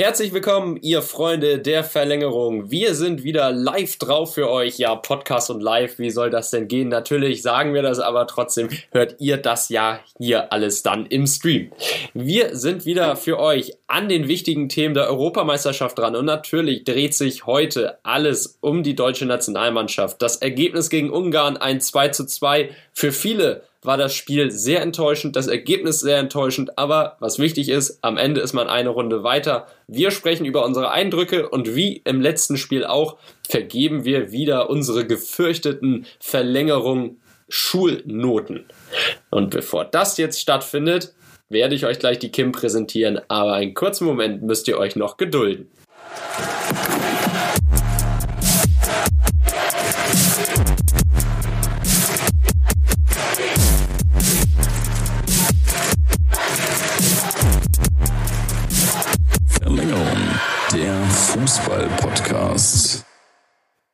Herzlich willkommen, ihr Freunde der Verlängerung. Wir sind wieder live drauf für euch. Ja, Podcast und live, wie soll das denn gehen? Natürlich sagen wir das, aber trotzdem hört ihr das ja hier alles dann im Stream. Wir sind wieder für euch an den wichtigen Themen der Europameisterschaft dran und natürlich dreht sich heute alles um die deutsche Nationalmannschaft. Das Ergebnis gegen Ungarn ein 2 zu 2 für viele war das Spiel sehr enttäuschend, das Ergebnis sehr enttäuschend, aber was wichtig ist, am Ende ist man eine Runde weiter. Wir sprechen über unsere Eindrücke und wie im letzten Spiel auch, vergeben wir wieder unsere gefürchteten Verlängerungen Schulnoten. Und bevor das jetzt stattfindet, werde ich euch gleich die Kim präsentieren, aber einen kurzen Moment müsst ihr euch noch gedulden. Fußball-Podcast.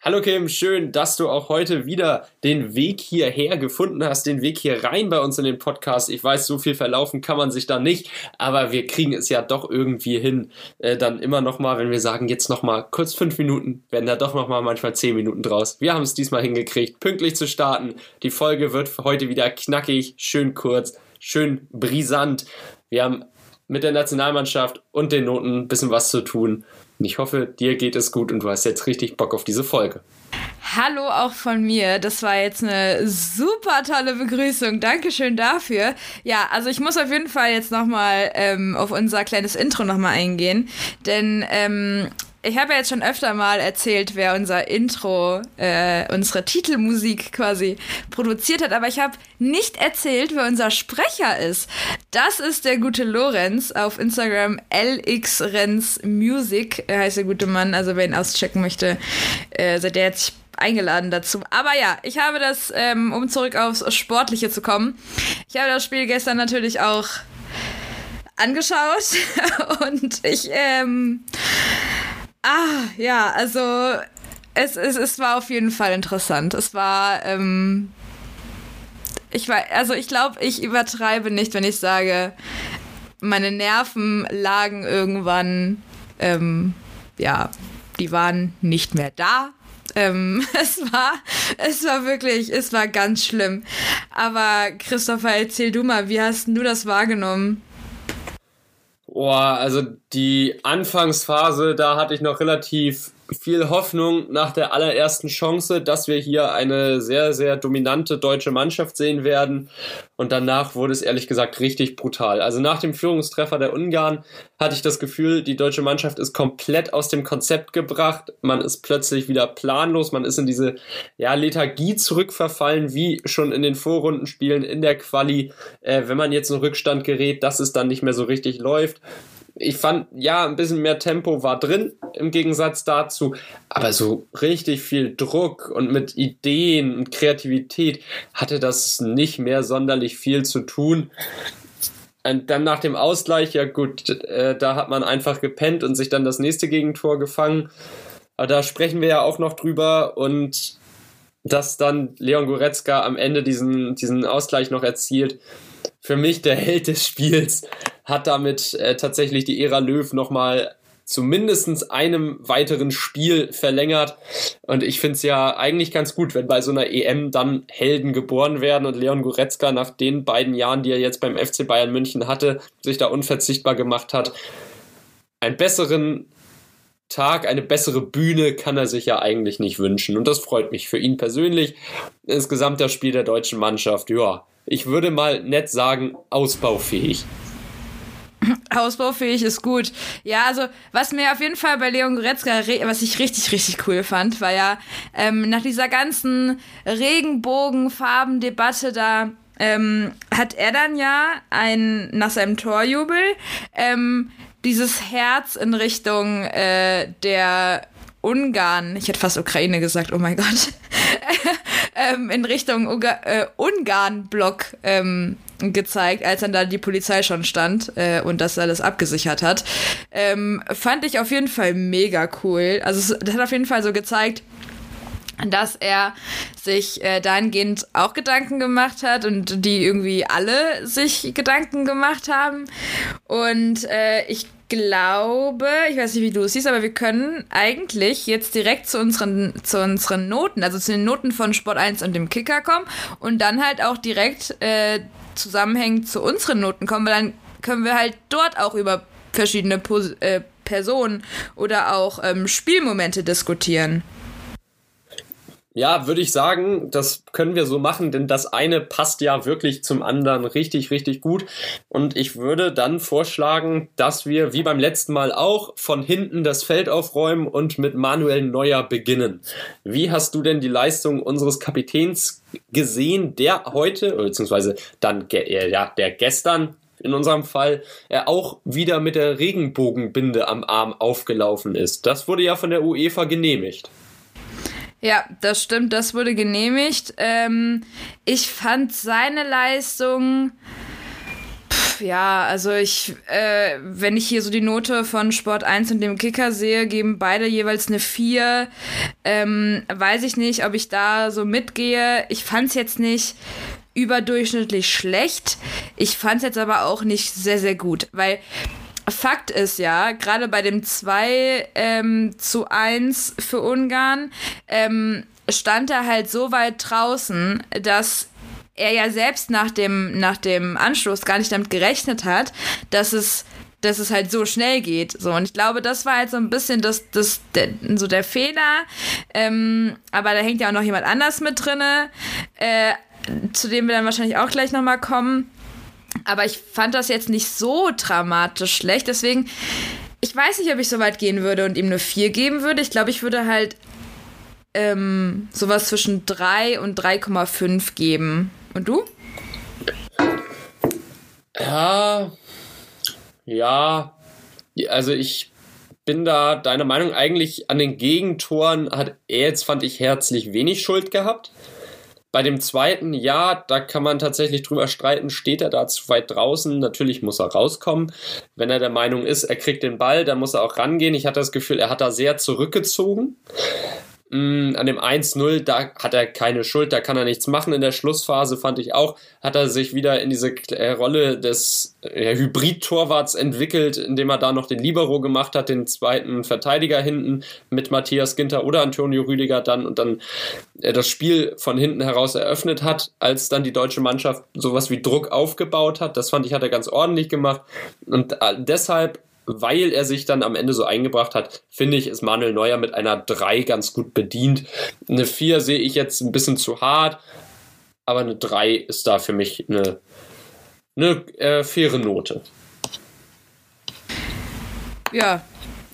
Hallo Kim, schön, dass du auch heute wieder den Weg hierher gefunden hast, den Weg hier rein bei uns in den Podcast. Ich weiß, so viel verlaufen kann man sich da nicht, aber wir kriegen es ja doch irgendwie hin, äh, dann immer noch mal, wenn wir sagen, jetzt noch mal kurz fünf Minuten, werden da doch noch mal manchmal zehn Minuten draus. Wir haben es diesmal hingekriegt, pünktlich zu starten. Die Folge wird heute wieder knackig, schön kurz, schön brisant. Wir haben mit der Nationalmannschaft und den Noten ein bisschen was zu tun. Und ich hoffe, dir geht es gut und du hast jetzt richtig Bock auf diese Folge. Hallo auch von mir. Das war jetzt eine super tolle Begrüßung. Dankeschön dafür. Ja, also ich muss auf jeden Fall jetzt nochmal ähm, auf unser kleines Intro nochmal eingehen. Denn ähm, ich habe ja jetzt schon öfter mal erzählt, wer unser Intro, äh, unsere Titelmusik quasi produziert hat, aber ich habe nicht erzählt, wer unser Sprecher ist. Das ist der gute Lorenz auf Instagram lxrenzmusic heißt der gute Mann. Also wer ihn auschecken möchte, äh, seid ihr jetzt eingeladen dazu. Aber ja, ich habe das, ähm, um zurück aufs Sportliche zu kommen, ich habe das Spiel gestern natürlich auch angeschaut und ich ähm, Ah, ja, also es, es, es war auf jeden Fall interessant. Es war, ähm, ich war, also ich glaube, ich übertreibe nicht, wenn ich sage, meine Nerven lagen irgendwann, ähm, ja, die waren nicht mehr da. Ähm, es war, es war wirklich, es war ganz schlimm. Aber Christopher, erzähl du mal, wie hast du das wahrgenommen? Oh, also die Anfangsphase, da hatte ich noch relativ viel Hoffnung nach der allerersten Chance, dass wir hier eine sehr, sehr dominante deutsche Mannschaft sehen werden. Und danach wurde es ehrlich gesagt richtig brutal. Also nach dem Führungstreffer der Ungarn hatte ich das Gefühl, die deutsche Mannschaft ist komplett aus dem Konzept gebracht. Man ist plötzlich wieder planlos. Man ist in diese ja, Lethargie zurückverfallen, wie schon in den Vorrundenspielen in der Quali. Äh, wenn man jetzt in Rückstand gerät, dass es dann nicht mehr so richtig läuft ich fand, ja, ein bisschen mehr Tempo war drin im Gegensatz dazu, aber so richtig viel Druck und mit Ideen und Kreativität hatte das nicht mehr sonderlich viel zu tun. Und dann nach dem Ausgleich, ja gut, äh, da hat man einfach gepennt und sich dann das nächste Gegentor gefangen. Aber da sprechen wir ja auch noch drüber und dass dann Leon Goretzka am Ende diesen, diesen Ausgleich noch erzielt. Für mich der Held des Spiels hat damit äh, tatsächlich die Ära Löw nochmal zumindest einem weiteren Spiel verlängert. Und ich finde es ja eigentlich ganz gut, wenn bei so einer EM dann Helden geboren werden und Leon Goretzka nach den beiden Jahren, die er jetzt beim FC Bayern München hatte, sich da unverzichtbar gemacht hat. Einen besseren Tag, eine bessere Bühne kann er sich ja eigentlich nicht wünschen. Und das freut mich für ihn persönlich. Insgesamt das Spiel der deutschen Mannschaft, ja, ich würde mal nett sagen, ausbaufähig. Ausbaufähig ist gut. Ja, also was mir auf jeden Fall bei Leon Goretzka, was ich richtig, richtig cool fand, war ja ähm, nach dieser ganzen Regenbogenfarben-Debatte da ähm, hat er dann ja ein, nach seinem Torjubel ähm, dieses Herz in Richtung äh, der Ungarn, ich hätte fast Ukraine gesagt, oh mein Gott, ähm, in Richtung Uga äh, Ungarn-Block ähm, gezeigt, als dann da die Polizei schon stand äh, und das alles abgesichert hat. Ähm, fand ich auf jeden Fall mega cool. Also das hat auf jeden Fall so gezeigt, dass er sich äh, dahingehend auch Gedanken gemacht hat und die irgendwie alle sich Gedanken gemacht haben. Und äh, ich glaube, ich weiß nicht, wie du es siehst, aber wir können eigentlich jetzt direkt zu unseren, zu unseren Noten, also zu den Noten von Sport 1 und dem Kicker kommen und dann halt auch direkt äh, zusammenhängend zu unseren Noten kommen, weil dann können wir halt dort auch über verschiedene Pos äh, Personen oder auch ähm, Spielmomente diskutieren. Ja, würde ich sagen, das können wir so machen, denn das eine passt ja wirklich zum anderen richtig, richtig gut. Und ich würde dann vorschlagen, dass wir wie beim letzten Mal auch von hinten das Feld aufräumen und mit Manuel Neuer beginnen. Wie hast du denn die Leistung unseres Kapitäns gesehen, der heute, beziehungsweise dann, äh, ja, der gestern in unserem Fall er auch wieder mit der Regenbogenbinde am Arm aufgelaufen ist. Das wurde ja von der UEFA genehmigt. Ja, das stimmt, das wurde genehmigt. Ähm, ich fand seine Leistung. Ja, also ich, äh, wenn ich hier so die Note von Sport 1 und dem Kicker sehe, geben beide jeweils eine 4. Ähm, weiß ich nicht, ob ich da so mitgehe. Ich fand es jetzt nicht überdurchschnittlich schlecht. Ich fand es jetzt aber auch nicht sehr, sehr gut, weil Fakt ist ja, gerade bei dem 2 ähm, zu 1 für Ungarn ähm, stand er halt so weit draußen, dass er ja selbst nach dem, nach dem Anschluss gar nicht damit gerechnet hat, dass es dass es halt so schnell geht. So, und ich glaube, das war halt so ein bisschen das, das, der, so der Fehler. Ähm, aber da hängt ja auch noch jemand anders mit drinne, äh, zu dem wir dann wahrscheinlich auch gleich nochmal kommen. Aber ich fand das jetzt nicht so dramatisch schlecht. Deswegen, ich weiß nicht, ob ich so weit gehen würde und ihm eine 4 geben würde. Ich glaube, ich würde halt ähm, sowas zwischen 3 und 3,5 geben. Und du? Ja. Ja. Also ich bin da deiner Meinung eigentlich an den Gegentoren hat er jetzt, fand ich, herzlich wenig Schuld gehabt. Bei dem zweiten, ja, da kann man tatsächlich drüber streiten, steht er da zu weit draußen? Natürlich muss er rauskommen. Wenn er der Meinung ist, er kriegt den Ball, dann muss er auch rangehen. Ich hatte das Gefühl, er hat da sehr zurückgezogen. Mm, an dem 1-0, da hat er keine Schuld, da kann er nichts machen. In der Schlussphase fand ich auch, hat er sich wieder in diese äh, Rolle des äh, Hybrid-Torwarts entwickelt, indem er da noch den Libero gemacht hat, den zweiten Verteidiger hinten mit Matthias Ginter oder Antonio Rüdiger dann und dann äh, das Spiel von hinten heraus eröffnet hat, als dann die deutsche Mannschaft sowas wie Druck aufgebaut hat. Das fand ich, hat er ganz ordentlich gemacht. Und äh, deshalb weil er sich dann am Ende so eingebracht hat, finde ich, ist Manuel Neuer mit einer 3 ganz gut bedient. Eine 4 sehe ich jetzt ein bisschen zu hart, aber eine 3 ist da für mich eine, eine äh, faire Note. Ja.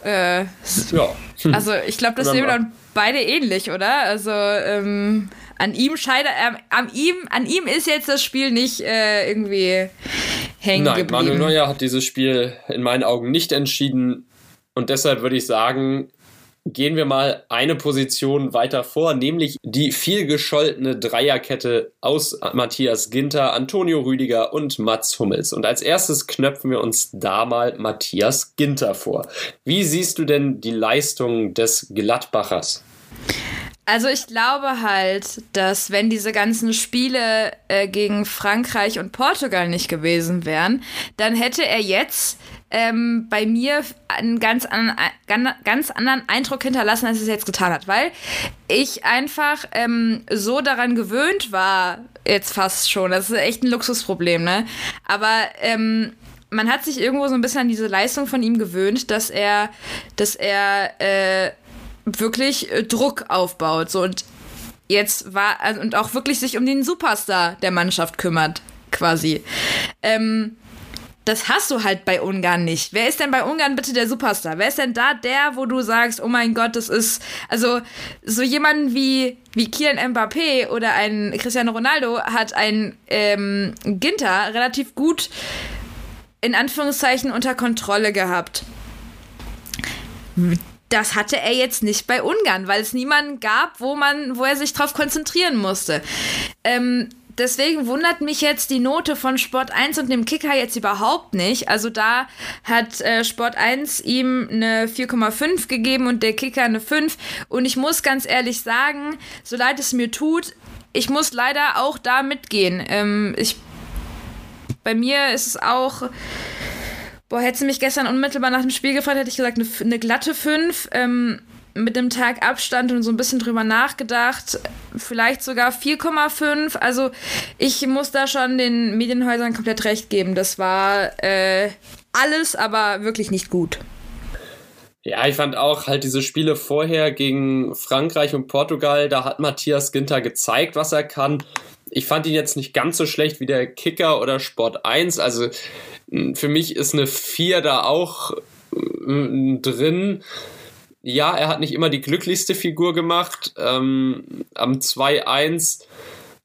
Äh, ja. Also ich glaube, das sehen wir dann beide ähnlich, oder? Also ähm, an ihm scheitert, äh, an ihm, an ihm ist jetzt das Spiel nicht äh, irgendwie hängen Nein, geblieben. Manuel Neuer hat dieses Spiel in meinen Augen nicht entschieden und deshalb würde ich sagen, gehen wir mal eine Position weiter vor, nämlich die vielgescholtene Dreierkette aus Matthias Ginter, Antonio Rüdiger und Mats Hummels. Und als erstes knöpfen wir uns da mal Matthias Ginter vor. Wie siehst du denn die Leistung des Gladbachers? Also ich glaube halt, dass wenn diese ganzen Spiele äh, gegen Frankreich und Portugal nicht gewesen wären, dann hätte er jetzt ähm, bei mir einen ganz, an, ganz anderen Eindruck hinterlassen, als es jetzt getan hat, weil ich einfach ähm, so daran gewöhnt war, jetzt fast schon, das ist echt ein Luxusproblem, ne? Aber ähm, man hat sich irgendwo so ein bisschen an diese Leistung von ihm gewöhnt, dass er, dass er äh, wirklich äh, Druck aufbaut. So und jetzt war also, und auch wirklich sich um den Superstar der Mannschaft kümmert, quasi. Ähm, das hast du halt bei Ungarn nicht. Wer ist denn bei Ungarn bitte der Superstar? Wer ist denn da der, wo du sagst, oh mein Gott, das ist, also so jemanden wie, wie Kylian Mbappé oder ein Cristiano Ronaldo hat ein ähm, Ginter relativ gut in Anführungszeichen unter Kontrolle gehabt das hatte er jetzt nicht bei Ungarn, weil es niemanden gab, wo man, wo er sich drauf konzentrieren musste. Ähm, deswegen wundert mich jetzt die Note von Sport 1 und dem Kicker jetzt überhaupt nicht. Also da hat äh, Sport 1 ihm eine 4,5 gegeben und der Kicker eine 5. Und ich muss ganz ehrlich sagen, so leid es mir tut, ich muss leider auch da mitgehen. Ähm, ich, bei mir ist es auch. Boah, hättest du mich gestern unmittelbar nach dem Spiel gefragt, hätte ich gesagt, eine, eine glatte 5. Ähm, mit dem Tag Abstand und so ein bisschen drüber nachgedacht. Vielleicht sogar 4,5. Also ich muss da schon den Medienhäusern komplett recht geben. Das war äh, alles, aber wirklich nicht gut. Ja, ich fand auch halt diese Spiele vorher gegen Frankreich und Portugal, da hat Matthias Ginter gezeigt, was er kann. Ich fand ihn jetzt nicht ganz so schlecht wie der Kicker oder Sport 1. Also für mich ist eine 4 da auch drin. Ja, er hat nicht immer die glücklichste Figur gemacht. Ähm, am 2-1,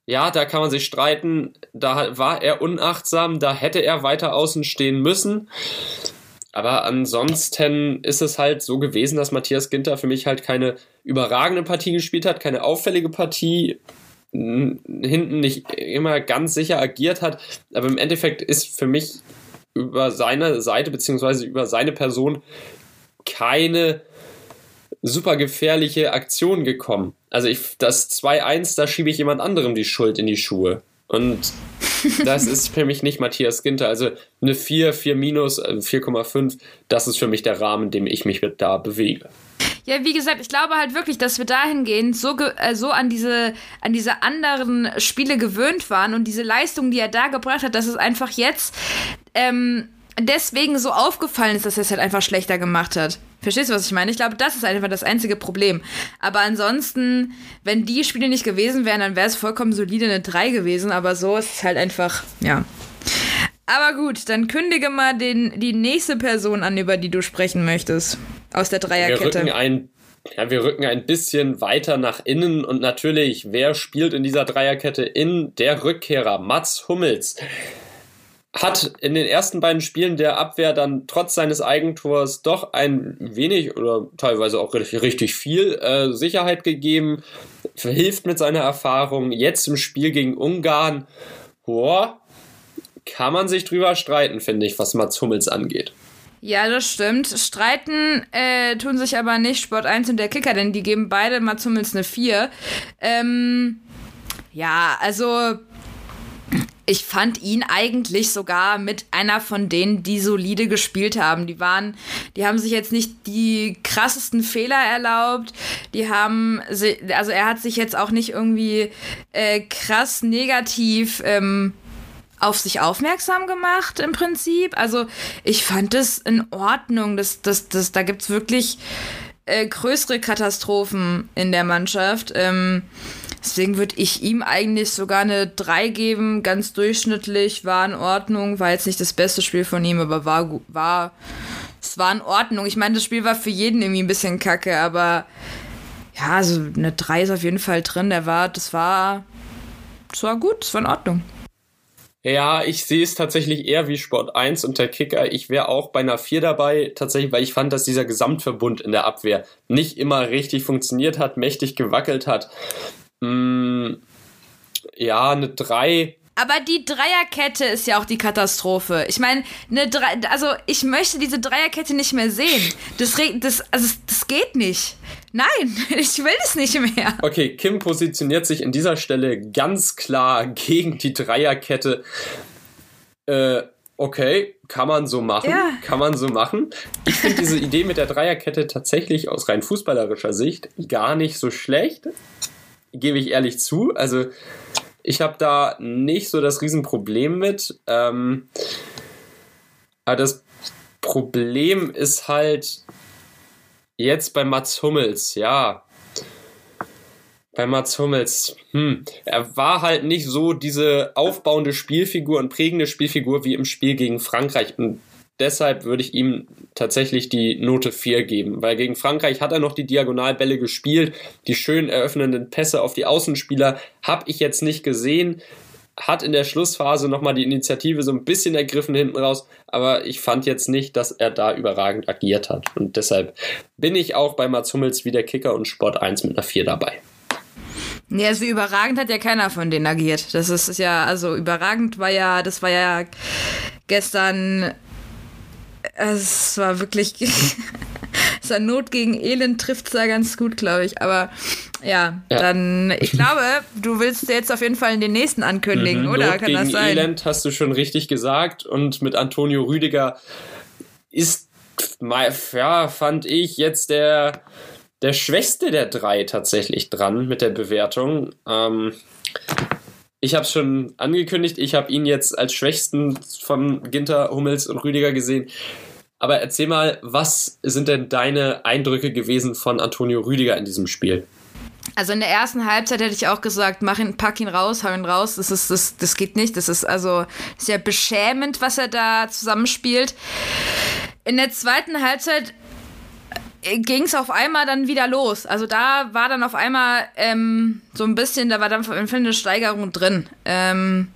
ja, da kann man sich streiten. Da war er unachtsam, da hätte er weiter außen stehen müssen. Aber ansonsten ist es halt so gewesen, dass Matthias Ginter für mich halt keine überragende Partie gespielt hat, keine auffällige Partie, hinten nicht immer ganz sicher agiert hat. Aber im Endeffekt ist für mich über seine Seite beziehungsweise über seine Person keine super gefährliche Aktion gekommen. Also ich, das 2-1, da schiebe ich jemand anderem die Schuld in die Schuhe. Und das ist für mich nicht Matthias Ginter. Also eine 4, 4 minus, 4,5, äh, das ist für mich der Rahmen, in dem ich mich da bewege. Ja, wie gesagt, ich glaube halt wirklich, dass wir dahingehend so, äh, so an, diese, an diese anderen Spiele gewöhnt waren und diese Leistung, die er da gebracht hat, dass es einfach jetzt ähm, deswegen so aufgefallen ist, dass er es halt einfach schlechter gemacht hat. Verstehst du, was ich meine? Ich glaube, das ist einfach das einzige Problem. Aber ansonsten, wenn die Spiele nicht gewesen wären, dann wäre es vollkommen solide eine 3 gewesen. Aber so ist es halt einfach, ja. Aber gut, dann kündige mal den, die nächste Person an, über die du sprechen möchtest. Aus der Dreierkette. Wir rücken ein, ja, wir rücken ein bisschen weiter nach innen und natürlich, wer spielt in dieser Dreierkette in der Rückkehrer? Mats Hummels hat in den ersten beiden Spielen der Abwehr dann trotz seines Eigentors doch ein wenig oder teilweise auch richtig, viel äh, Sicherheit gegeben, hilft mit seiner Erfahrung. Jetzt im Spiel gegen Ungarn, boah, kann man sich drüber streiten, finde ich, was Mats Hummels angeht. Ja, das stimmt. Streiten äh, tun sich aber nicht Sport 1 und der Kicker, denn die geben beide Mats Hummels eine 4. Ähm, ja, also ich fand ihn eigentlich sogar mit einer von denen, die solide gespielt haben. Die waren, die haben sich jetzt nicht die krassesten Fehler erlaubt. Die haben, also er hat sich jetzt auch nicht irgendwie äh, krass negativ ähm, auf sich aufmerksam gemacht im Prinzip. Also ich fand es in Ordnung. Das, das, das, da gibt's wirklich äh, größere Katastrophen in der Mannschaft. Ähm, Deswegen würde ich ihm eigentlich sogar eine 3 geben, ganz durchschnittlich, war in Ordnung, war jetzt nicht das beste Spiel von ihm, aber war, war, es war in Ordnung. Ich meine, das Spiel war für jeden irgendwie ein bisschen kacke, aber ja, also eine 3 ist auf jeden Fall drin. Der war, das war, das war gut, das war in Ordnung. Ja, ich sehe es tatsächlich eher wie Sport 1 und der Kicker. Ich wäre auch bei einer 4 dabei, tatsächlich, weil ich fand, dass dieser Gesamtverbund in der Abwehr nicht immer richtig funktioniert hat, mächtig gewackelt hat. Mm, ja, eine 3. Aber die Dreierkette ist ja auch die Katastrophe. Ich meine, eine Dre also ich möchte diese Dreierkette nicht mehr sehen. Das, das, also das geht nicht. Nein, ich will es nicht mehr. Okay, Kim positioniert sich in dieser Stelle ganz klar gegen die Dreierkette. Äh, okay, kann man so machen. Ja. Kann man so machen. Ich finde diese Idee mit der Dreierkette tatsächlich aus rein fußballerischer Sicht gar nicht so schlecht gebe ich ehrlich zu. Also ich habe da nicht so das Riesenproblem mit. Ähm, aber das Problem ist halt jetzt bei Mats Hummels, ja. Bei Mats Hummels, hm, er war halt nicht so diese aufbauende Spielfigur und prägende Spielfigur wie im Spiel gegen Frankreich. Und deshalb würde ich ihm tatsächlich die Note 4 geben, weil gegen Frankreich hat er noch die Diagonalbälle gespielt, die schön eröffnenden Pässe auf die Außenspieler habe ich jetzt nicht gesehen, hat in der Schlussphase nochmal die Initiative so ein bisschen ergriffen hinten raus, aber ich fand jetzt nicht, dass er da überragend agiert hat und deshalb bin ich auch bei Mats Hummels wie der Kicker und Sport 1 mit einer 4 dabei. Nee, also überragend hat ja keiner von denen agiert. Das ist ja, also überragend war ja, das war ja gestern, es war wirklich, es war Not gegen Elend trifft es da ganz gut, glaube ich. Aber ja, ja, dann, ich glaube, du willst jetzt auf jeden Fall in den nächsten ankündigen, mhm, oder? Not Kann gegen das sein? Elend hast du schon richtig gesagt. Und mit Antonio Rüdiger ist, ja, fand ich jetzt der, der schwächste der drei tatsächlich dran mit der Bewertung. Ähm, ich habe es schon angekündigt, ich habe ihn jetzt als schwächsten von Ginter, Hummels und Rüdiger gesehen. Aber erzähl mal, was sind denn deine Eindrücke gewesen von Antonio Rüdiger in diesem Spiel? Also in der ersten Halbzeit hätte ich auch gesagt, mach ihn, pack ihn raus, hau ihn raus. Das ist, das, das geht nicht. Das ist also sehr beschämend, was er da zusammenspielt. In der zweiten Halbzeit äh, ging es auf einmal dann wieder los. Also da war dann auf einmal ähm, so ein bisschen, da war dann eine Steigerung drin. Ähm,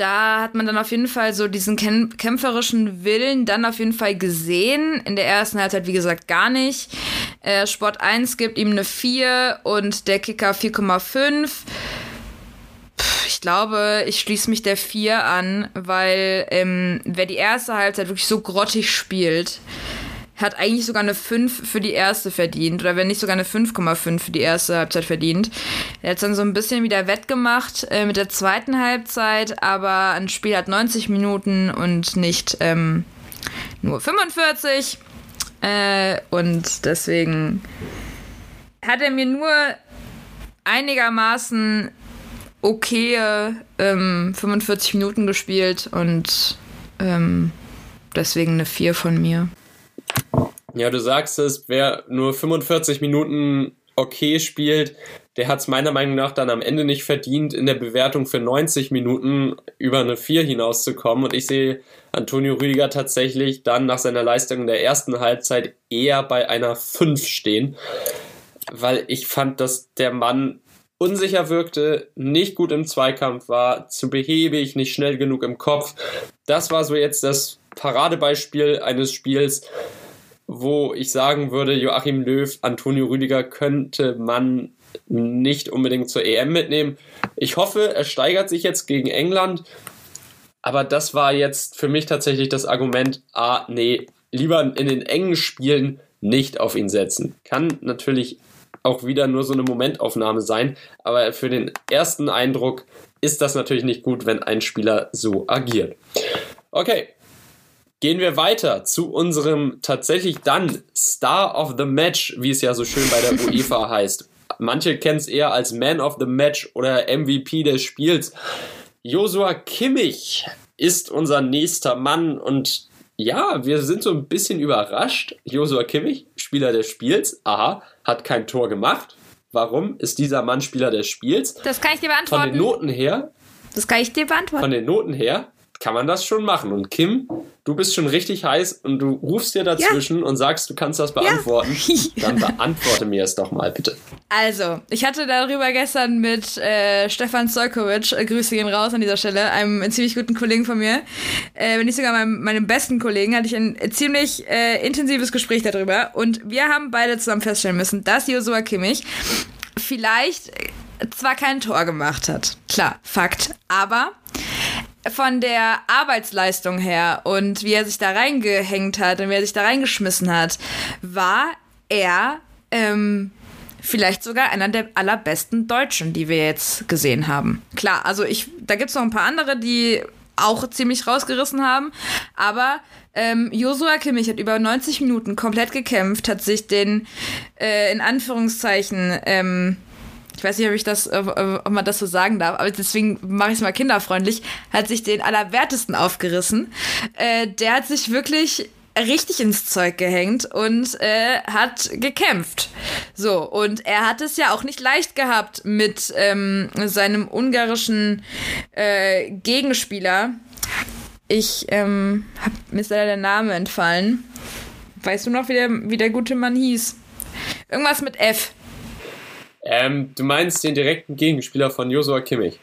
da hat man dann auf jeden Fall so diesen kämpferischen Willen dann auf jeden Fall gesehen. In der ersten Halbzeit, wie gesagt, gar nicht. Äh, Sport 1 gibt ihm eine 4 und der Kicker 4,5. Ich glaube, ich schließe mich der 4 an, weil ähm, wer die erste Halbzeit wirklich so grottig spielt, hat eigentlich sogar eine 5 für die erste verdient. Oder wenn nicht sogar eine 5,5 für die erste Halbzeit verdient. Er hat dann so ein bisschen wieder wettgemacht äh, mit der zweiten Halbzeit, aber ein Spiel hat 90 Minuten und nicht ähm, nur 45. Äh, und deswegen hat er mir nur einigermaßen okay ähm, 45 Minuten gespielt und ähm, deswegen eine 4 von mir. Ja, du sagst es, wer nur 45 Minuten okay spielt, der hat es meiner Meinung nach dann am Ende nicht verdient, in der Bewertung für 90 Minuten über eine 4 hinauszukommen. Und ich sehe Antonio Rüdiger tatsächlich dann nach seiner Leistung in der ersten Halbzeit eher bei einer 5 stehen, weil ich fand, dass der Mann unsicher wirkte, nicht gut im Zweikampf war, zu behäbig, nicht schnell genug im Kopf. Das war so jetzt das Paradebeispiel eines Spiels, wo ich sagen würde, Joachim Löw, Antonio Rüdiger könnte man nicht unbedingt zur EM mitnehmen. Ich hoffe, er steigert sich jetzt gegen England. Aber das war jetzt für mich tatsächlich das Argument, ah, nee, lieber in den engen Spielen nicht auf ihn setzen. Kann natürlich auch wieder nur so eine Momentaufnahme sein, aber für den ersten Eindruck ist das natürlich nicht gut, wenn ein Spieler so agiert. Okay, Gehen wir weiter zu unserem tatsächlich dann Star of the Match, wie es ja so schön bei der UEFA heißt. Manche kennen es eher als Man of the Match oder MVP des Spiels. Josua Kimmich ist unser nächster Mann und ja, wir sind so ein bisschen überrascht. Josua Kimmich, Spieler des Spiels, aha, hat kein Tor gemacht. Warum ist dieser Mann Spieler des Spiels? Das kann ich dir beantworten. Von den Noten her. Das kann ich dir beantworten. Von den Noten her kann man das schon machen. Und Kim, du bist schon richtig heiß und du rufst dir dazwischen ja. und sagst, du kannst das beantworten. Ja. Dann beantworte mir es doch mal bitte. Also, ich hatte darüber gestern mit äh, Stefan Zolkowitsch, äh, Grüße gehen raus an dieser Stelle, einem ziemlich guten Kollegen von mir, äh, wenn nicht sogar meinem, meinem besten Kollegen, hatte ich ein ziemlich äh, intensives Gespräch darüber. Und wir haben beide zusammen feststellen müssen, dass Josua Kimmich vielleicht zwar kein Tor gemacht hat. Klar, Fakt. Aber von der Arbeitsleistung her und wie er sich da reingehängt hat und wie er sich da reingeschmissen hat, war er ähm, vielleicht sogar einer der allerbesten Deutschen, die wir jetzt gesehen haben. Klar, also ich, da gibt es noch ein paar andere, die auch ziemlich rausgerissen haben, aber ähm, Josua Kimmich hat über 90 Minuten komplett gekämpft, hat sich den äh, in Anführungszeichen ähm, ich weiß nicht, ob ich das, ob man das so sagen darf, aber deswegen mache ich es mal kinderfreundlich, hat sich den Allerwertesten aufgerissen. Äh, der hat sich wirklich richtig ins Zeug gehängt und äh, hat gekämpft. So, und er hat es ja auch nicht leicht gehabt mit ähm, seinem ungarischen äh, Gegenspieler. Ich, ähm, hab, mir ist leider der Name entfallen. Weißt du noch, wie der, wie der gute Mann hieß? Irgendwas mit F. Ähm, du meinst den direkten Gegenspieler von Josua Kimmich?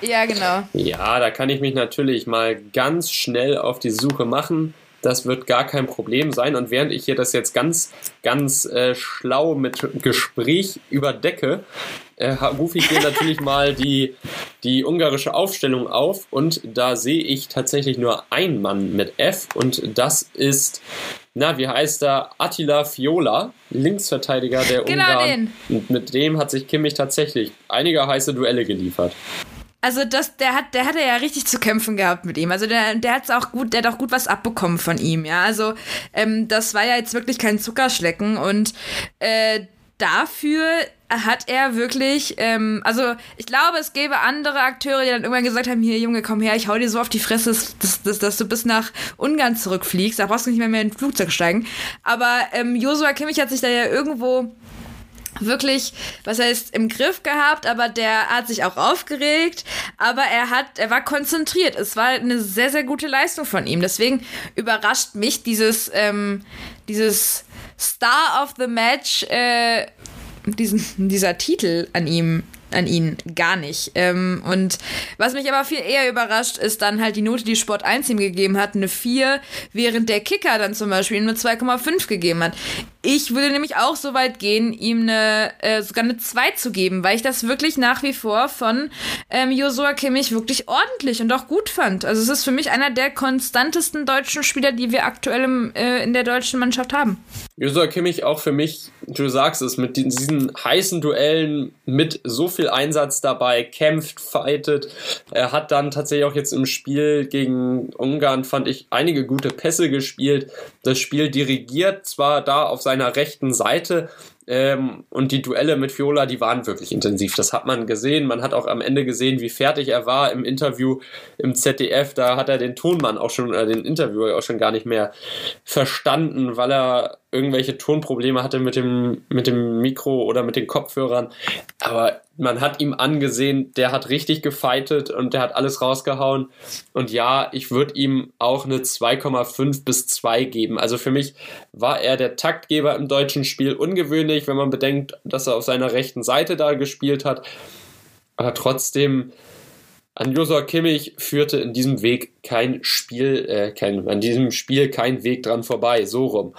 Ja, genau. Ja, da kann ich mich natürlich mal ganz schnell auf die Suche machen. Das wird gar kein Problem sein. Und während ich hier das jetzt ganz, ganz äh, schlau mit Gespräch überdecke, äh, rufe ich hier natürlich mal die, die ungarische Aufstellung auf. Und da sehe ich tatsächlich nur einen Mann mit F. Und das ist na, wie heißt er? Attila Fiola, Linksverteidiger der genau Ungarn. Den. Und mit dem hat sich Kimmich tatsächlich einige heiße Duelle geliefert. Also das, der hat, der hatte ja richtig zu kämpfen gehabt mit ihm. Also der, der hat's auch gut, der hat auch gut was abbekommen von ihm, ja. Also ähm, das war ja jetzt wirklich kein Zuckerschlecken und äh, dafür hat er wirklich, ähm, also ich glaube, es gäbe andere Akteure, die dann irgendwann gesagt haben, hier Junge, komm her, ich hau dir so auf die Fresse, dass, dass, dass du bis nach Ungarn zurückfliegst, da brauchst du nicht mehr, mehr in ein Flugzeug steigen. Aber ähm, Joshua Kimmich hat sich da ja irgendwo wirklich, was heißt, im Griff gehabt, aber der hat sich auch aufgeregt, aber er hat, er war konzentriert. Es war eine sehr, sehr gute Leistung von ihm. Deswegen überrascht mich dieses, ähm, dieses Star of the Match, äh, diesen, dieser Titel an ihm an ihn gar nicht. Ähm, und was mich aber viel eher überrascht, ist dann halt die Note, die Sport 1 ihm gegeben hat, eine 4, während der Kicker dann zum Beispiel ihm eine 2,5 gegeben hat. Ich würde nämlich auch so weit gehen, ihm eine, äh, sogar eine 2 zu geben, weil ich das wirklich nach wie vor von ähm, Josua Kimmich wirklich ordentlich und auch gut fand. Also es ist für mich einer der konstantesten deutschen Spieler, die wir aktuell im, äh, in der deutschen Mannschaft haben. Josua Kimmich auch für mich, du sagst es, mit diesen heißen Duellen, mit so viel Einsatz dabei, kämpft, fightet. Er hat dann tatsächlich auch jetzt im Spiel gegen Ungarn, fand ich, einige gute Pässe gespielt. Das Spiel dirigiert zwar da auf seiner rechten Seite. Ähm, und die Duelle mit Viola, die waren wirklich intensiv. Das hat man gesehen. Man hat auch am Ende gesehen, wie fertig er war im Interview im ZDF. Da hat er den Tonmann auch schon, oder den Interviewer auch schon gar nicht mehr verstanden, weil er irgendwelche Tonprobleme hatte mit dem, mit dem Mikro oder mit den Kopfhörern. Aber man hat ihm angesehen, der hat richtig gefeitet und der hat alles rausgehauen. Und ja, ich würde ihm auch eine 2,5 bis 2 geben. Also für mich war er der Taktgeber im deutschen Spiel. Ungewöhnlich, wenn man bedenkt, dass er auf seiner rechten Seite da gespielt hat. Aber trotzdem, an Josua Kimmich führte in diesem Weg kein Spiel, äh, kein, an diesem Spiel kein Weg dran vorbei, so rum.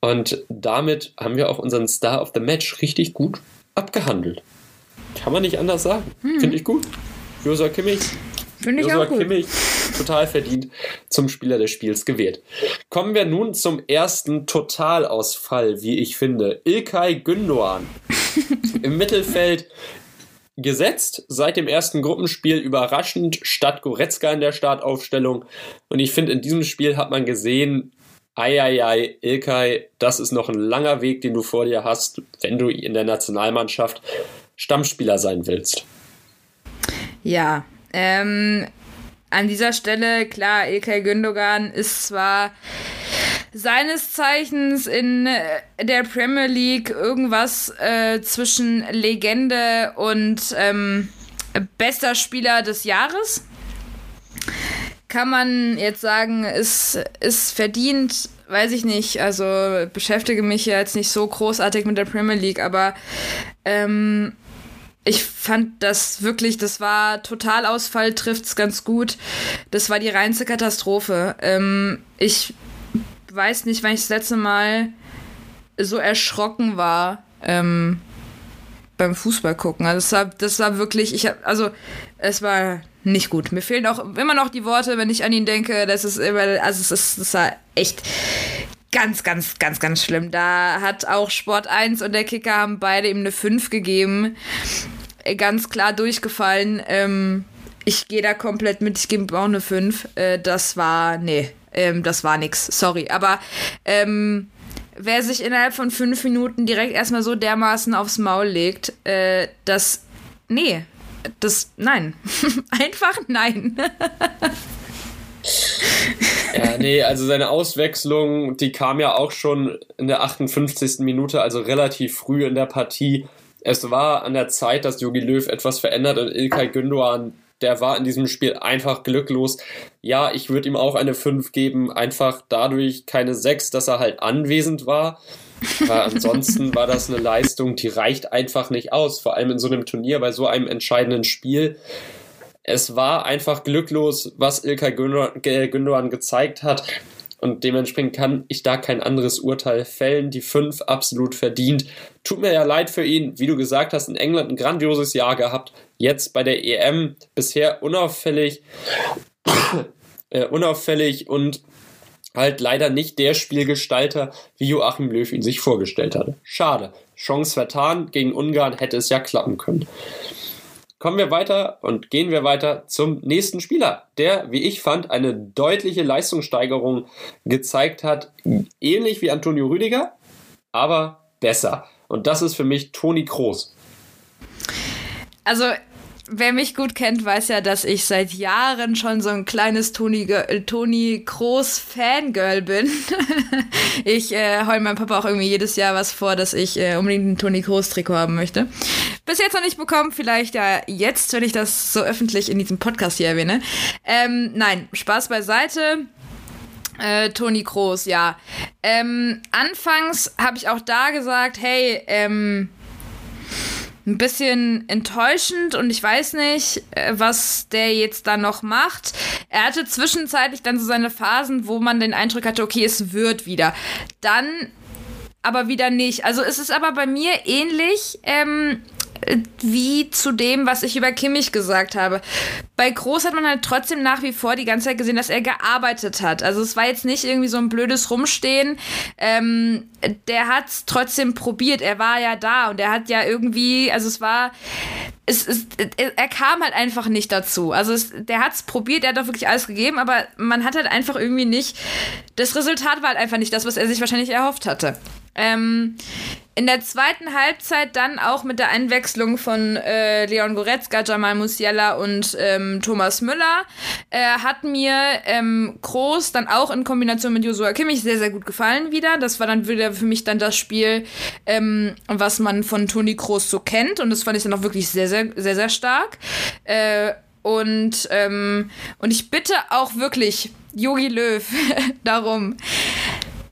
Und damit haben wir auch unseren Star of the Match richtig gut abgehandelt. Kann man nicht anders sagen. Hm. Finde ich gut. Josua Kimmich. Finde ich Josua auch gut. Kimmich total verdient zum Spieler des Spiels gewählt. Kommen wir nun zum ersten Totalausfall, wie ich finde. Ilkay Gündoğan. Im Mittelfeld gesetzt seit dem ersten Gruppenspiel überraschend statt Goretzka in der Startaufstellung. Und ich finde, in diesem Spiel hat man gesehen, Eieiei, Ilkay, das ist noch ein langer Weg, den du vor dir hast, wenn du in der Nationalmannschaft Stammspieler sein willst. Ja, ähm, an dieser Stelle, klar, Ilkay Gündogan ist zwar seines Zeichens in äh, der Premier League irgendwas äh, zwischen Legende und ähm, bester Spieler des Jahres. Kann man jetzt sagen, ist, ist verdient, weiß ich nicht. Also beschäftige mich ja jetzt nicht so großartig mit der Premier League, aber ähm, ich fand das wirklich, das war Totalausfall, trifft's ganz gut. Das war die reinste Katastrophe. Ähm, ich weiß nicht, wann ich das letzte Mal so erschrocken war ähm, beim Fußball gucken. Also das war, das war wirklich, ich hab, also es war nicht gut. Mir fehlen auch immer noch die Worte, wenn ich an ihn denke. Das ist immer, also es ist, das war echt ganz, ganz, ganz, ganz schlimm. Da hat auch Sport 1 und der Kicker haben beide ihm eine 5 gegeben. Äh, ganz klar durchgefallen. Ähm, ich gehe da komplett mit, ich gebe auch eine 5. Äh, das war, nee, ähm, das war nix. Sorry. Aber ähm, wer sich innerhalb von fünf Minuten direkt erstmal so dermaßen aufs Maul legt, äh, das. Nee. Das. Nein. Einfach nein. ja, nee, also seine Auswechslung, die kam ja auch schon in der 58. Minute, also relativ früh in der Partie. Es war an der Zeit, dass Jogi Löw etwas verändert und Ilkay Gündoğan, der war in diesem Spiel einfach glücklos. Ja, ich würde ihm auch eine 5 geben, einfach dadurch keine 6, dass er halt anwesend war. Aber ansonsten war das eine Leistung, die reicht einfach nicht aus, vor allem in so einem Turnier, bei so einem entscheidenden Spiel. Es war einfach glücklos, was Ilkay Gündoğan gezeigt hat. Und dementsprechend kann ich da kein anderes Urteil fällen. Die fünf absolut verdient. Tut mir ja leid für ihn, wie du gesagt hast, in England ein grandioses Jahr gehabt. Jetzt bei der EM bisher unauffällig, äh, unauffällig und halt leider nicht der Spielgestalter, wie Joachim Löw ihn sich vorgestellt hatte. Schade. Chance vertan. Gegen Ungarn hätte es ja klappen können. Kommen wir weiter und gehen wir weiter zum nächsten Spieler, der, wie ich fand, eine deutliche Leistungssteigerung gezeigt hat, ähnlich wie Antonio Rüdiger, aber besser. Und das ist für mich Toni Kroos. Also wer mich gut kennt, weiß ja, dass ich seit Jahren schon so ein kleines Toni, Toni Kroos Fangirl bin. ich äh, heul meinem Papa auch irgendwie jedes Jahr was vor, dass ich äh, unbedingt ein Toni Kroos Trikot haben möchte. Bis jetzt noch nicht bekommen, vielleicht ja jetzt, wenn ich das so öffentlich in diesem Podcast hier erwähne. Ähm, nein, Spaß beiseite. Äh, Toni Kroos, ja. Ähm, anfangs habe ich auch da gesagt, hey, ähm, ein bisschen enttäuschend und ich weiß nicht, äh, was der jetzt da noch macht. Er hatte zwischenzeitlich dann so seine Phasen, wo man den Eindruck hatte, okay, es wird wieder. Dann aber wieder nicht. Also es ist aber bei mir ähnlich. Ähm, wie zu dem, was ich über Kimmich gesagt habe. Bei Groß hat man halt trotzdem nach wie vor die ganze Zeit gesehen, dass er gearbeitet hat. Also es war jetzt nicht irgendwie so ein blödes Rumstehen. Ähm, der hat es trotzdem probiert. Er war ja da und er hat ja irgendwie, also es war, es, es, er kam halt einfach nicht dazu. Also es, der hat es probiert, er hat doch wirklich alles gegeben, aber man hat halt einfach irgendwie nicht, das Resultat war halt einfach nicht das, was er sich wahrscheinlich erhofft hatte. Ähm, in der zweiten Halbzeit dann auch mit der Einwechslung von äh, Leon Goretzka, Jamal Musiala und ähm, Thomas Müller äh, hat mir ähm, Groß dann auch in Kombination mit Joshua Kimmich sehr, sehr gut gefallen wieder. Das war dann wieder für mich dann das Spiel, ähm, was man von Toni Groß so kennt und das fand ich dann auch wirklich sehr, sehr, sehr, sehr stark. Äh, und, ähm, und ich bitte auch wirklich Yogi Löw darum,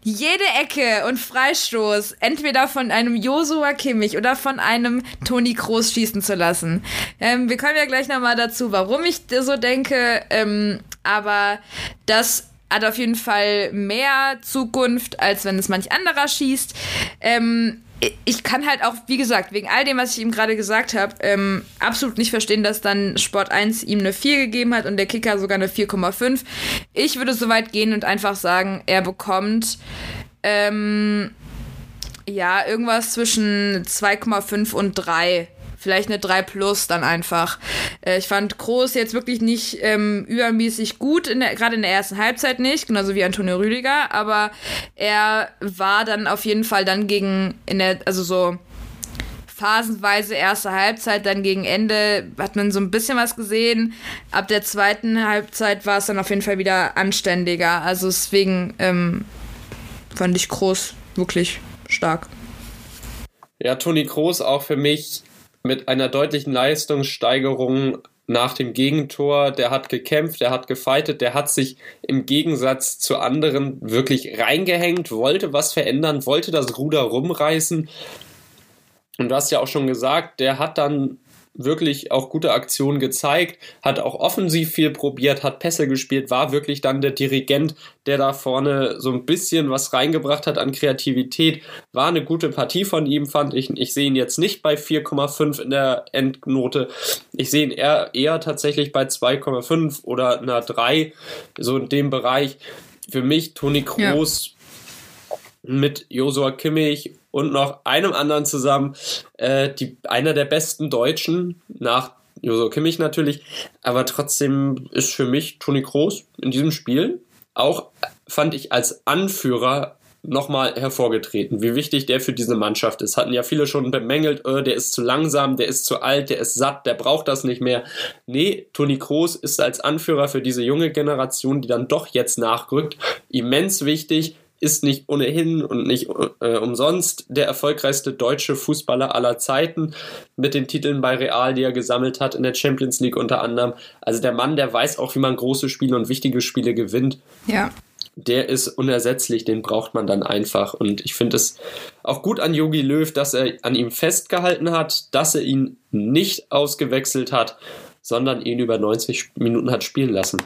jede Ecke und Freistoß entweder von einem Josua Kimmich oder von einem Toni Kroos schießen zu lassen. Ähm, wir kommen ja gleich nochmal dazu, warum ich so denke, ähm, aber das hat auf jeden Fall mehr Zukunft, als wenn es manch anderer schießt. Ähm, ich kann halt auch, wie gesagt, wegen all dem, was ich ihm gerade gesagt habe, ähm, absolut nicht verstehen, dass dann Sport 1 ihm eine 4 gegeben hat und der Kicker sogar eine 4,5. Ich würde so weit gehen und einfach sagen, er bekommt ähm, ja irgendwas zwischen 2,5 und 3 vielleicht eine 3 plus dann einfach. Äh, ich fand Groß jetzt wirklich nicht ähm, übermäßig gut, gerade in der ersten Halbzeit nicht, genauso wie Antonio Rüdiger, aber er war dann auf jeden Fall dann gegen, in der, also so phasenweise erste Halbzeit, dann gegen Ende hat man so ein bisschen was gesehen. Ab der zweiten Halbzeit war es dann auf jeden Fall wieder anständiger. Also deswegen ähm, fand ich Groß wirklich stark. Ja, Toni Groß auch für mich mit einer deutlichen Leistungssteigerung nach dem Gegentor. Der hat gekämpft, der hat gefeitet, der hat sich im Gegensatz zu anderen wirklich reingehängt, wollte was verändern, wollte das Ruder rumreißen. Und du hast ja auch schon gesagt, der hat dann wirklich auch gute Aktionen gezeigt, hat auch offensiv viel probiert, hat Pässe gespielt, war wirklich dann der Dirigent, der da vorne so ein bisschen was reingebracht hat an Kreativität. War eine gute Partie von ihm, fand ich. Ich sehe ihn jetzt nicht bei 4,5 in der Endnote. Ich sehe ihn eher, eher tatsächlich bei 2,5 oder einer 3, so in dem Bereich. Für mich Toni Kroos ja. mit Josua Kimmich und noch einem anderen zusammen, äh, die, einer der besten Deutschen nach Joso Kimmich natürlich, aber trotzdem ist für mich Toni Kroos in diesem Spiel auch, fand ich, als Anführer nochmal hervorgetreten, wie wichtig der für diese Mannschaft ist. Hatten ja viele schon bemängelt, äh, der ist zu langsam, der ist zu alt, der ist satt, der braucht das nicht mehr. Nee, Toni Kroos ist als Anführer für diese junge Generation, die dann doch jetzt nachrückt, immens wichtig ist nicht ohnehin und nicht äh, umsonst der erfolgreichste deutsche Fußballer aller Zeiten mit den Titeln bei Real, die er gesammelt hat in der Champions League unter anderem. Also der Mann, der weiß auch, wie man große Spiele und wichtige Spiele gewinnt. Ja. Der ist unersetzlich, den braucht man dann einfach. Und ich finde es auch gut an Yogi Löw, dass er an ihm festgehalten hat, dass er ihn nicht ausgewechselt hat, sondern ihn über 90 Minuten hat spielen lassen.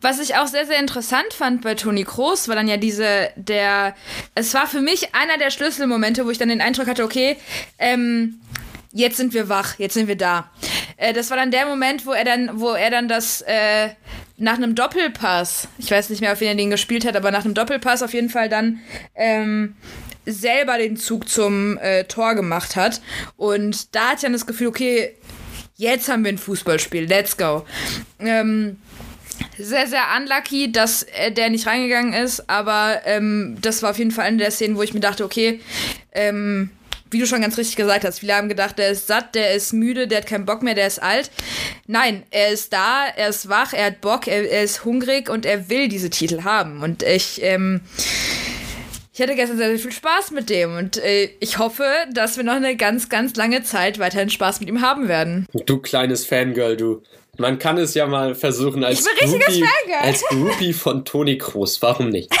Was ich auch sehr, sehr interessant fand bei Toni Kroos, war dann ja diese, der, es war für mich einer der Schlüsselmomente, wo ich dann den Eindruck hatte, okay, ähm, jetzt sind wir wach, jetzt sind wir da. Äh, das war dann der Moment, wo er dann, wo er dann das äh, nach einem Doppelpass, ich weiß nicht mehr, auf wen er den gespielt hat, aber nach einem Doppelpass auf jeden Fall dann ähm, selber den Zug zum äh, Tor gemacht hat. Und da hatte ich dann das Gefühl, okay, jetzt haben wir ein Fußballspiel, let's go. Ähm, sehr, sehr unlucky, dass äh, der nicht reingegangen ist, aber ähm, das war auf jeden Fall eine der Szenen, wo ich mir dachte, okay, ähm, wie du schon ganz richtig gesagt hast, viele haben gedacht, der ist satt, der ist müde, der hat keinen Bock mehr, der ist alt. Nein, er ist da, er ist wach, er hat Bock, er, er ist hungrig und er will diese Titel haben. Und ich, ähm, ich hatte gestern sehr, sehr viel Spaß mit dem und äh, ich hoffe, dass wir noch eine ganz, ganz lange Zeit weiterhin Spaß mit ihm haben werden. Du kleines Fangirl, du. Man kann es ja mal versuchen als Groupie, als Groupie von Toni Kroos. Warum nicht?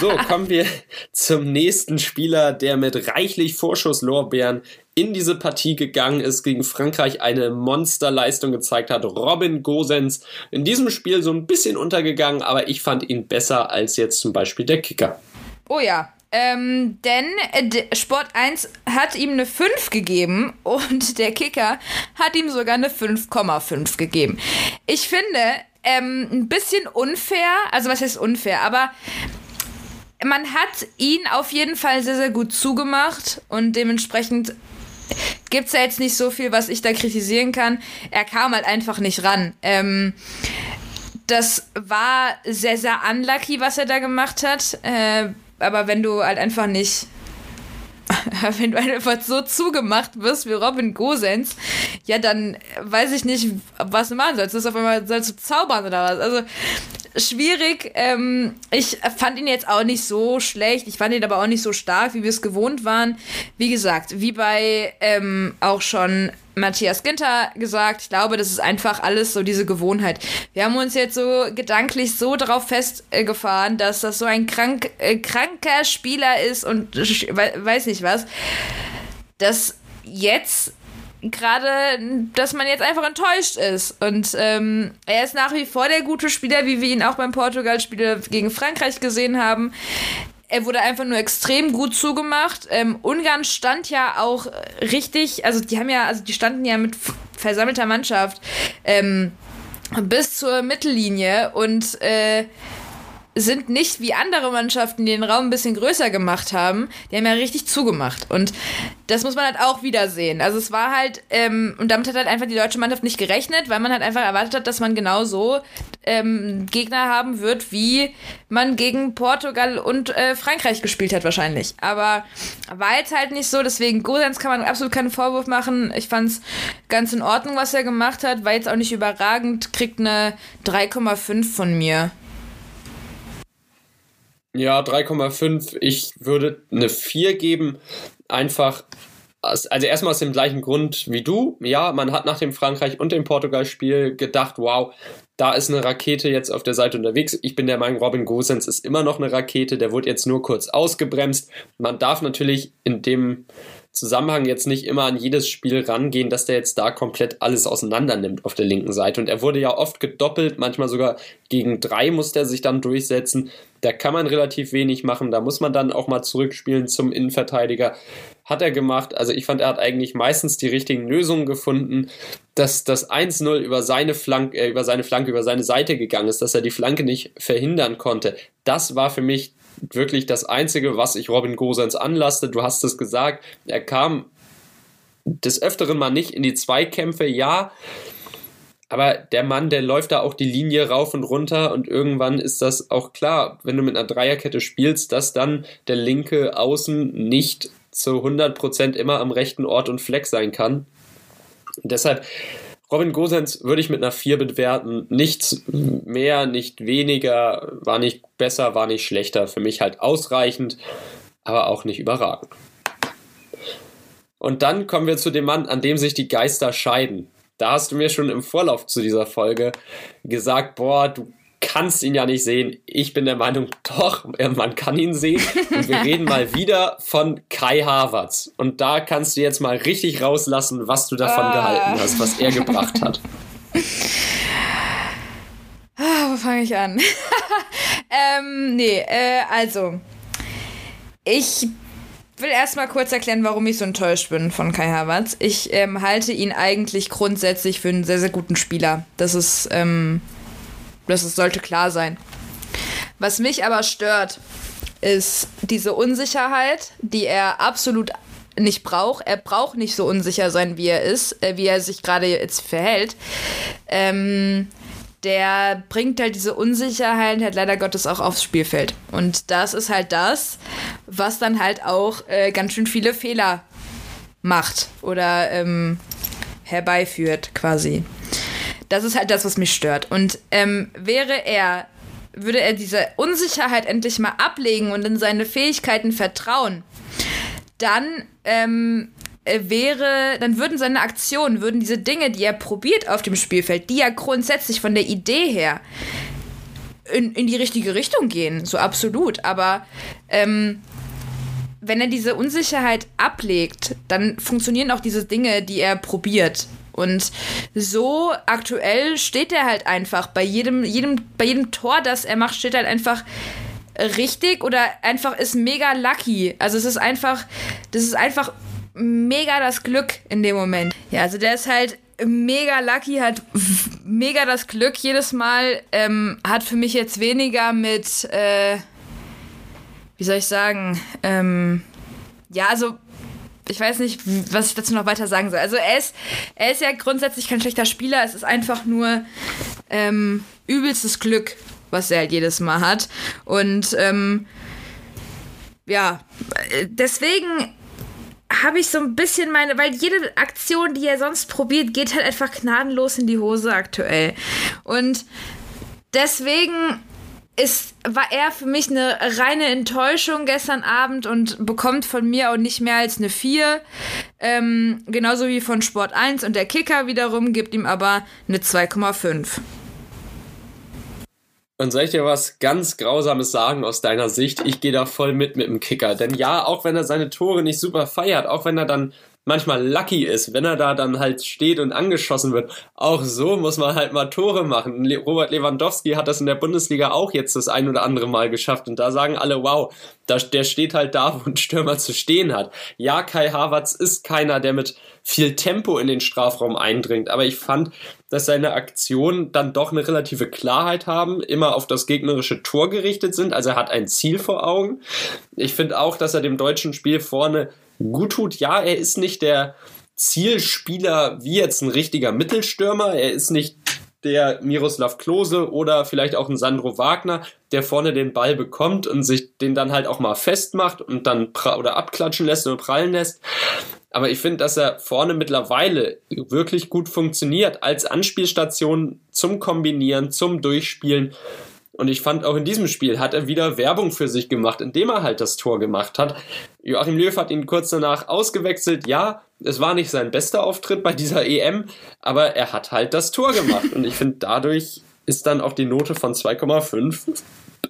So, kommen wir zum nächsten Spieler, der mit reichlich Vorschusslorbeeren in diese Partie gegangen ist, gegen Frankreich eine Monsterleistung gezeigt hat. Robin Gosens in diesem Spiel so ein bisschen untergegangen, aber ich fand ihn besser als jetzt zum Beispiel der Kicker. Oh ja, ähm, denn äh, Sport 1 hat ihm eine 5 gegeben und der Kicker hat ihm sogar eine 5,5 gegeben. Ich finde, ähm, ein bisschen unfair, also was heißt unfair, aber man hat ihn auf jeden Fall sehr, sehr gut zugemacht und dementsprechend gibt es ja jetzt nicht so viel, was ich da kritisieren kann. Er kam halt einfach nicht ran. Ähm, das war sehr, sehr unlucky, was er da gemacht hat. Äh, aber wenn du halt einfach nicht wenn du einfach so zugemacht wirst wie Robin Gosens, ja, dann weiß ich nicht, was du machen sollst. Ist auf einmal sollst du zaubern oder was. Also schwierig. Ähm, ich fand ihn jetzt auch nicht so schlecht. Ich fand ihn aber auch nicht so stark, wie wir es gewohnt waren. Wie gesagt, wie bei ähm, auch schon Matthias Ginter gesagt. Ich glaube, das ist einfach alles so diese Gewohnheit. Wir haben uns jetzt so gedanklich so darauf festgefahren, dass das so ein krank, äh, kranker Spieler ist und weiß nicht was, dass jetzt gerade, dass man jetzt einfach enttäuscht ist. Und ähm, er ist nach wie vor der gute Spieler, wie wir ihn auch beim Portugal-Spiel gegen Frankreich gesehen haben. Er wurde einfach nur extrem gut zugemacht. Ähm, Ungarn stand ja auch richtig, also die haben ja, also die standen ja mit versammelter Mannschaft ähm, bis zur Mittellinie und äh, sind nicht wie andere Mannschaften, die den Raum ein bisschen größer gemacht haben. Die haben ja richtig zugemacht. Und das muss man halt auch wieder sehen. Also es war halt, ähm, und damit hat halt einfach die deutsche Mannschaft nicht gerechnet, weil man halt einfach erwartet hat, dass man genau so ähm, Gegner haben wird, wie man gegen Portugal und äh, Frankreich gespielt hat wahrscheinlich. Aber war jetzt halt nicht so, deswegen Gosens kann man absolut keinen Vorwurf machen. Ich fand's ganz in Ordnung, was er gemacht hat. War jetzt auch nicht überragend, kriegt eine 3,5 von mir. Ja, 3,5. Ich würde eine 4 geben. Einfach, also erstmal aus dem gleichen Grund wie du. Ja, man hat nach dem Frankreich- und dem Portugal-Spiel gedacht, wow, da ist eine Rakete jetzt auf der Seite unterwegs. Ich bin der Meinung, Robin Gosens ist immer noch eine Rakete. Der wurde jetzt nur kurz ausgebremst. Man darf natürlich in dem Zusammenhang jetzt nicht immer an jedes Spiel rangehen, dass der jetzt da komplett alles auseinander nimmt auf der linken Seite. Und er wurde ja oft gedoppelt, manchmal sogar gegen drei muss der sich dann durchsetzen. Da kann man relativ wenig machen, da muss man dann auch mal zurückspielen zum Innenverteidiger. Hat er gemacht. Also ich fand, er hat eigentlich meistens die richtigen Lösungen gefunden, dass das 1-0 über seine Flanke, äh, über seine Flanke, über seine Seite gegangen ist, dass er die Flanke nicht verhindern konnte. Das war für mich wirklich das Einzige, was ich Robin Gosens anlasste. Du hast es gesagt, er kam des Öfteren mal nicht in die Zweikämpfe, ja. Aber der Mann, der läuft da auch die Linie rauf und runter und irgendwann ist das auch klar, wenn du mit einer Dreierkette spielst, dass dann der linke Außen nicht zu 100% immer am rechten Ort und Fleck sein kann. Und deshalb Robin Gosens würde ich mit einer 4 bewerten. Nichts mehr, nicht weniger, war nicht besser, war nicht schlechter. Für mich halt ausreichend, aber auch nicht überragend. Und dann kommen wir zu dem Mann, an dem sich die Geister scheiden. Da hast du mir schon im Vorlauf zu dieser Folge gesagt, boah, du kannst ihn ja nicht sehen. Ich bin der Meinung, doch, man kann ihn sehen. Und wir reden mal wieder von Kai Havertz. Und da kannst du jetzt mal richtig rauslassen, was du davon uh. gehalten hast, was er gebracht hat. Ah, wo fange ich an? ähm, nee, äh, also. Ich will erstmal kurz erklären, warum ich so enttäuscht bin von Kai Havertz. Ich ähm, halte ihn eigentlich grundsätzlich für einen sehr, sehr guten Spieler. Das ist, ähm, das sollte klar sein. Was mich aber stört, ist diese Unsicherheit, die er absolut nicht braucht. Er braucht nicht so unsicher sein, wie er ist, äh, wie er sich gerade jetzt verhält. Ähm, der bringt halt diese Unsicherheit halt leider Gottes auch aufs Spielfeld. Und das ist halt das, was dann halt auch äh, ganz schön viele Fehler macht oder ähm, herbeiführt quasi. Das ist halt das, was mich stört. Und ähm, wäre er, würde er diese Unsicherheit endlich mal ablegen und in seine Fähigkeiten vertrauen, dann ähm, äh, wäre, dann würden seine Aktionen, würden diese Dinge, die er probiert auf dem Spielfeld, die ja grundsätzlich von der Idee her in, in die richtige Richtung gehen, so absolut. Aber ähm, wenn er diese Unsicherheit ablegt, dann funktionieren auch diese Dinge, die er probiert. Und so aktuell steht er halt einfach bei jedem, jedem, bei jedem Tor, das er macht, steht er halt einfach richtig oder einfach ist mega lucky. Also es ist einfach, das ist einfach mega das Glück in dem Moment. Ja, also der ist halt mega lucky, hat mega das Glück jedes Mal, ähm, hat für mich jetzt weniger mit, äh, wie soll ich sagen, ähm, ja, also ich weiß nicht, was ich dazu noch weiter sagen soll. Also er ist, er ist ja grundsätzlich kein schlechter Spieler, es ist einfach nur ähm, übelstes Glück, was er halt jedes Mal hat. Und ähm, ja, deswegen habe ich so ein bisschen meine, weil jede Aktion, die er sonst probiert, geht halt einfach gnadenlos in die Hose aktuell. Und deswegen ist, war er für mich eine reine Enttäuschung gestern Abend und bekommt von mir auch nicht mehr als eine 4. Ähm, genauso wie von Sport 1 und der Kicker wiederum gibt ihm aber eine 2,5. Und soll ich dir was ganz Grausames sagen aus deiner Sicht? Ich gehe da voll mit mit dem Kicker. Denn ja, auch wenn er seine Tore nicht super feiert, auch wenn er dann manchmal lucky ist, wenn er da dann halt steht und angeschossen wird. Auch so muss man halt mal Tore machen. Robert Lewandowski hat das in der Bundesliga auch jetzt das ein oder andere Mal geschafft und da sagen alle, wow, der steht halt da, wo ein Stürmer zu stehen hat. Ja, Kai Havertz ist keiner, der mit viel Tempo in den Strafraum eindringt, aber ich fand, dass seine Aktionen dann doch eine relative Klarheit haben, immer auf das gegnerische Tor gerichtet sind, also er hat ein Ziel vor Augen. Ich finde auch, dass er dem deutschen Spiel vorne gut tut. Ja, er ist nicht der Zielspieler wie jetzt ein richtiger Mittelstürmer. Er ist nicht der Miroslav Klose oder vielleicht auch ein Sandro Wagner, der vorne den Ball bekommt und sich den dann halt auch mal festmacht und dann oder abklatschen lässt oder prallen lässt. Aber ich finde, dass er vorne mittlerweile wirklich gut funktioniert als Anspielstation zum Kombinieren, zum Durchspielen. Und ich fand auch in diesem Spiel hat er wieder Werbung für sich gemacht, indem er halt das Tor gemacht hat. Joachim Löw hat ihn kurz danach ausgewechselt. Ja, es war nicht sein bester Auftritt bei dieser EM, aber er hat halt das Tor gemacht. Und ich finde, dadurch ist dann auch die Note von 2,5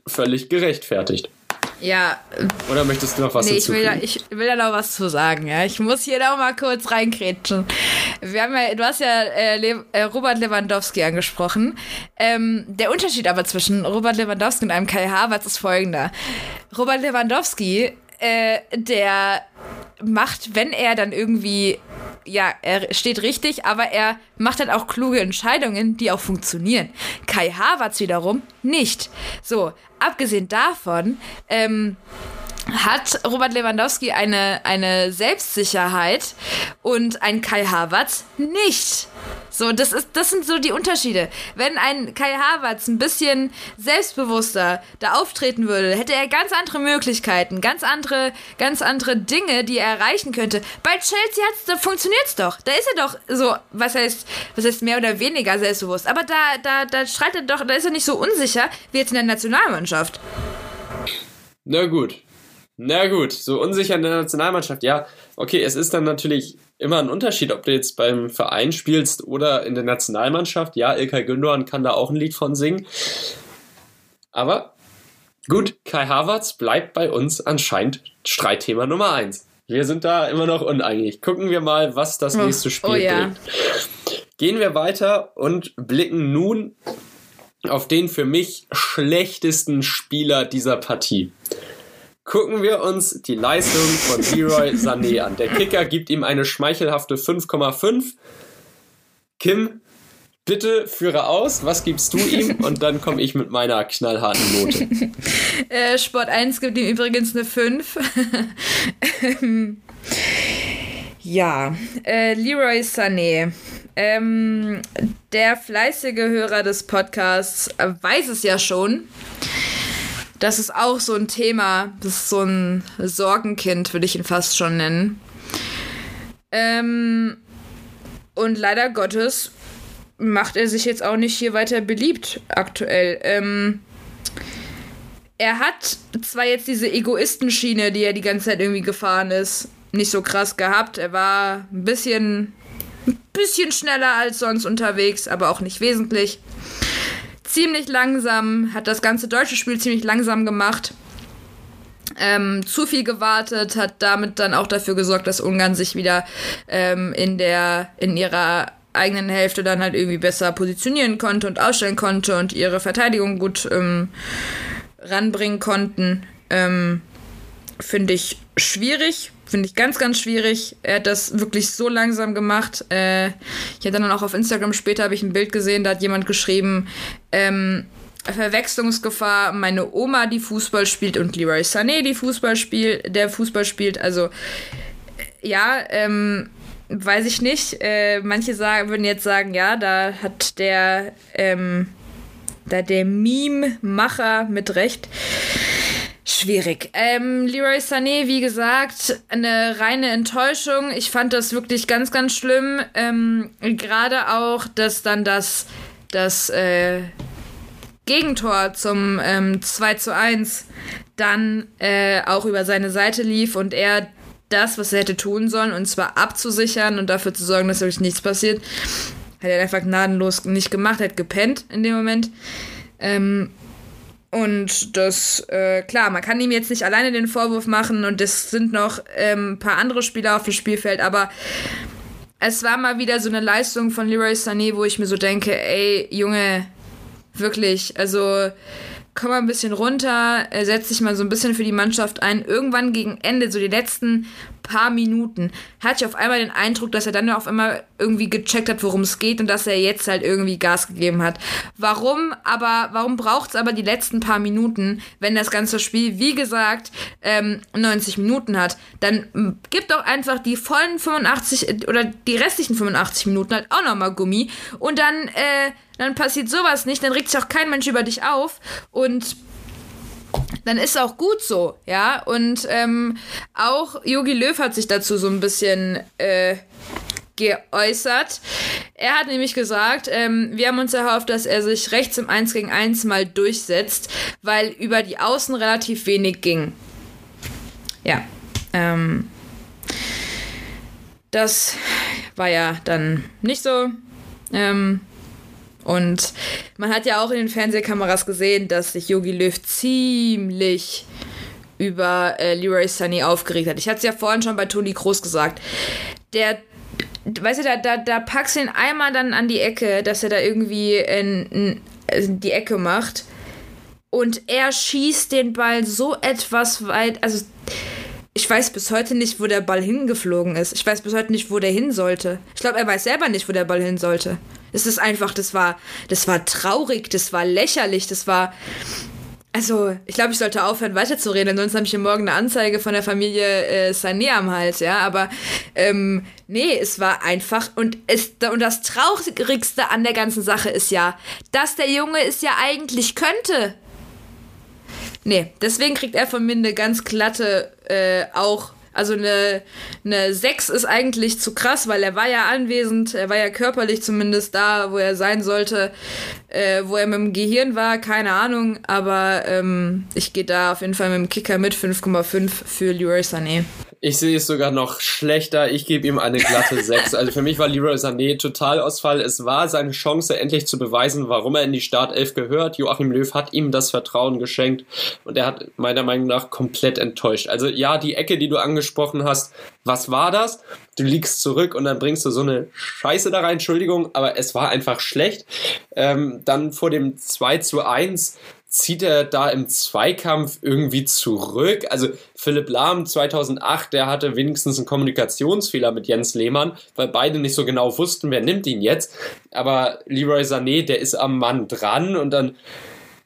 völlig gerechtfertigt. Ja. Oder möchtest du noch was nee, ich will, da, ich will da noch was zu sagen. Ja. Ich muss hier noch mal kurz reinkrätschen. Wir haben ja, du hast ja äh, Le äh, Robert Lewandowski angesprochen. Ähm, der Unterschied aber zwischen Robert Lewandowski und einem Kai Havertz ist folgender. Robert Lewandowski, äh, der macht, wenn er dann irgendwie ja, er steht richtig, aber er macht halt auch kluge Entscheidungen, die auch funktionieren. Kai Havertz wiederum nicht. So, abgesehen davon, ähm, hat Robert Lewandowski eine, eine Selbstsicherheit und ein Kai Havertz nicht. So, das, ist, das sind so die Unterschiede. Wenn ein Kai Havertz ein bisschen selbstbewusster da auftreten würde, hätte er ganz andere Möglichkeiten, ganz andere, ganz andere Dinge, die er erreichen könnte. Bei Chelsea hat's, da funktioniert's doch. Da ist er doch so, was heißt, was heißt mehr oder weniger selbstbewusst. Aber da, da, da streitet doch, da ist er nicht so unsicher wie jetzt in der Nationalmannschaft. Na gut, na gut, so unsicher in der Nationalmannschaft. Ja, okay, es ist dann natürlich immer ein Unterschied, ob du jetzt beim Verein spielst oder in der Nationalmannschaft. Ja, Ilkay Gündogan kann da auch ein Lied von singen. Aber gut, Kai Havertz bleibt bei uns anscheinend Streitthema Nummer eins. Wir sind da immer noch uneinig. Gucken wir mal, was das nächste Spiel oh, ja. bringt. Gehen wir weiter und blicken nun auf den für mich schlechtesten Spieler dieser Partie. Gucken wir uns die Leistung von Leroy Sané an. Der Kicker gibt ihm eine schmeichelhafte 5,5. Kim, bitte führe aus. Was gibst du ihm? Und dann komme ich mit meiner knallharten Note. äh, Sport 1 gibt ihm übrigens eine 5. ja, äh, Leroy Sané. Ähm, der fleißige Hörer des Podcasts weiß es ja schon das ist auch so ein Thema. Das ist so ein Sorgenkind, würde ich ihn fast schon nennen. Ähm, und leider Gottes macht er sich jetzt auch nicht hier weiter beliebt aktuell. Ähm, er hat zwar jetzt diese Egoistenschiene, die er die ganze Zeit irgendwie gefahren ist, nicht so krass gehabt. Er war ein bisschen, ein bisschen schneller als sonst unterwegs, aber auch nicht wesentlich ziemlich langsam, hat das ganze deutsche Spiel ziemlich langsam gemacht. Ähm, zu viel gewartet, hat damit dann auch dafür gesorgt, dass Ungarn sich wieder ähm, in der in ihrer eigenen Hälfte dann halt irgendwie besser positionieren konnte und ausstellen konnte und ihre Verteidigung gut ähm, ranbringen konnten. Ähm, Finde ich schwierig. Finde ich ganz, ganz schwierig. Er hat das wirklich so langsam gemacht. Äh, ich hatte dann auch auf Instagram später habe ich ein Bild gesehen, da hat jemand geschrieben, ähm, Verwechslungsgefahr, meine Oma, die Fußball spielt und Leroy Sané, die Fußball spielt, der Fußball spielt. Also ja, ähm, weiß ich nicht. Äh, manche sagen, würden jetzt sagen, ja, da hat der, ähm, da der Meme-Macher mit Recht. Schwierig. Ähm, Leroy Sané, wie gesagt, eine reine Enttäuschung. Ich fand das wirklich ganz, ganz schlimm. Ähm, Gerade auch, dass dann das, das äh, Gegentor zum ähm, 2 zu 1 dann äh, auch über seine Seite lief und er das, was er hätte tun sollen, und zwar abzusichern und dafür zu sorgen, dass wirklich nichts passiert, hat er einfach gnadenlos nicht gemacht, hat gepennt in dem Moment. Ähm, und das, äh, klar, man kann ihm jetzt nicht alleine den Vorwurf machen und es sind noch ähm, ein paar andere Spieler auf dem Spielfeld, aber es war mal wieder so eine Leistung von Leroy Sané, wo ich mir so denke, ey, Junge, wirklich, also komm mal ein bisschen runter, setz dich mal so ein bisschen für die Mannschaft ein. Irgendwann gegen Ende, so die letzten paar Minuten, hatte ich auf einmal den Eindruck, dass er dann auf einmal irgendwie gecheckt hat, worum es geht und dass er jetzt halt irgendwie Gas gegeben hat. Warum aber, warum braucht es aber die letzten paar Minuten, wenn das ganze Spiel, wie gesagt, ähm, 90 Minuten hat? Dann gibt doch einfach die vollen 85 oder die restlichen 85 Minuten halt auch nochmal Gummi und dann, äh, dann passiert sowas nicht, dann regt sich auch kein Mensch über dich auf und dann ist auch gut so, ja. Und ähm, auch Yogi Löw hat sich dazu so ein bisschen äh, geäußert. Er hat nämlich gesagt, ähm, wir haben uns erhofft, dass er sich rechts im 1 gegen 1 mal durchsetzt, weil über die Außen relativ wenig ging. Ja. Ähm, das war ja dann nicht so. Ähm, und man hat ja auch in den Fernsehkameras gesehen, dass sich Yogi Löw ziemlich über äh, Leroy Sunny aufgeregt hat. Ich hatte es ja vorhin schon bei Toni Kroos gesagt. Der, weißt du, da, da, da packst du ihn einmal dann an die Ecke, dass er da irgendwie in, in die Ecke macht. Und er schießt den Ball so etwas weit. Also, ich weiß bis heute nicht, wo der Ball hingeflogen ist. Ich weiß bis heute nicht, wo der hin sollte. Ich glaube, er weiß selber nicht, wo der Ball hin sollte. Es ist einfach, das war, das war traurig, das war lächerlich, das war. Also, ich glaube, ich sollte aufhören, weiterzureden, sonst habe ich hier morgen eine Anzeige von der Familie äh, Sané am Hals, ja. Aber ähm, nee, es war einfach. Und, es, und das Traurigste an der ganzen Sache ist ja, dass der Junge es ja eigentlich könnte. Nee, deswegen kriegt er von mir eine ganz glatte, äh, auch also eine, eine 6 ist eigentlich zu krass, weil er war ja anwesend, er war ja körperlich zumindest da, wo er sein sollte, äh, wo er mit dem Gehirn war, keine Ahnung, aber ähm, ich gehe da auf jeden Fall mit dem Kicker mit 5,5 für Leroy Sané. Ich sehe es sogar noch schlechter. Ich gebe ihm eine glatte 6. Also für mich war Leroy Sané Totalausfall. Es war seine Chance, endlich zu beweisen, warum er in die Startelf gehört. Joachim Löw hat ihm das Vertrauen geschenkt und er hat meiner Meinung nach komplett enttäuscht. Also ja, die Ecke, die du angesprochen hast, was war das? Du liegst zurück und dann bringst du so eine Scheiße da rein, Entschuldigung, aber es war einfach schlecht. Ähm, dann vor dem 2 zu 1 zieht er da im Zweikampf irgendwie zurück. Also Philipp Lahm 2008, der hatte wenigstens einen Kommunikationsfehler mit Jens Lehmann, weil beide nicht so genau wussten, wer nimmt ihn jetzt. Aber Leroy Sané, der ist am Mann dran und dann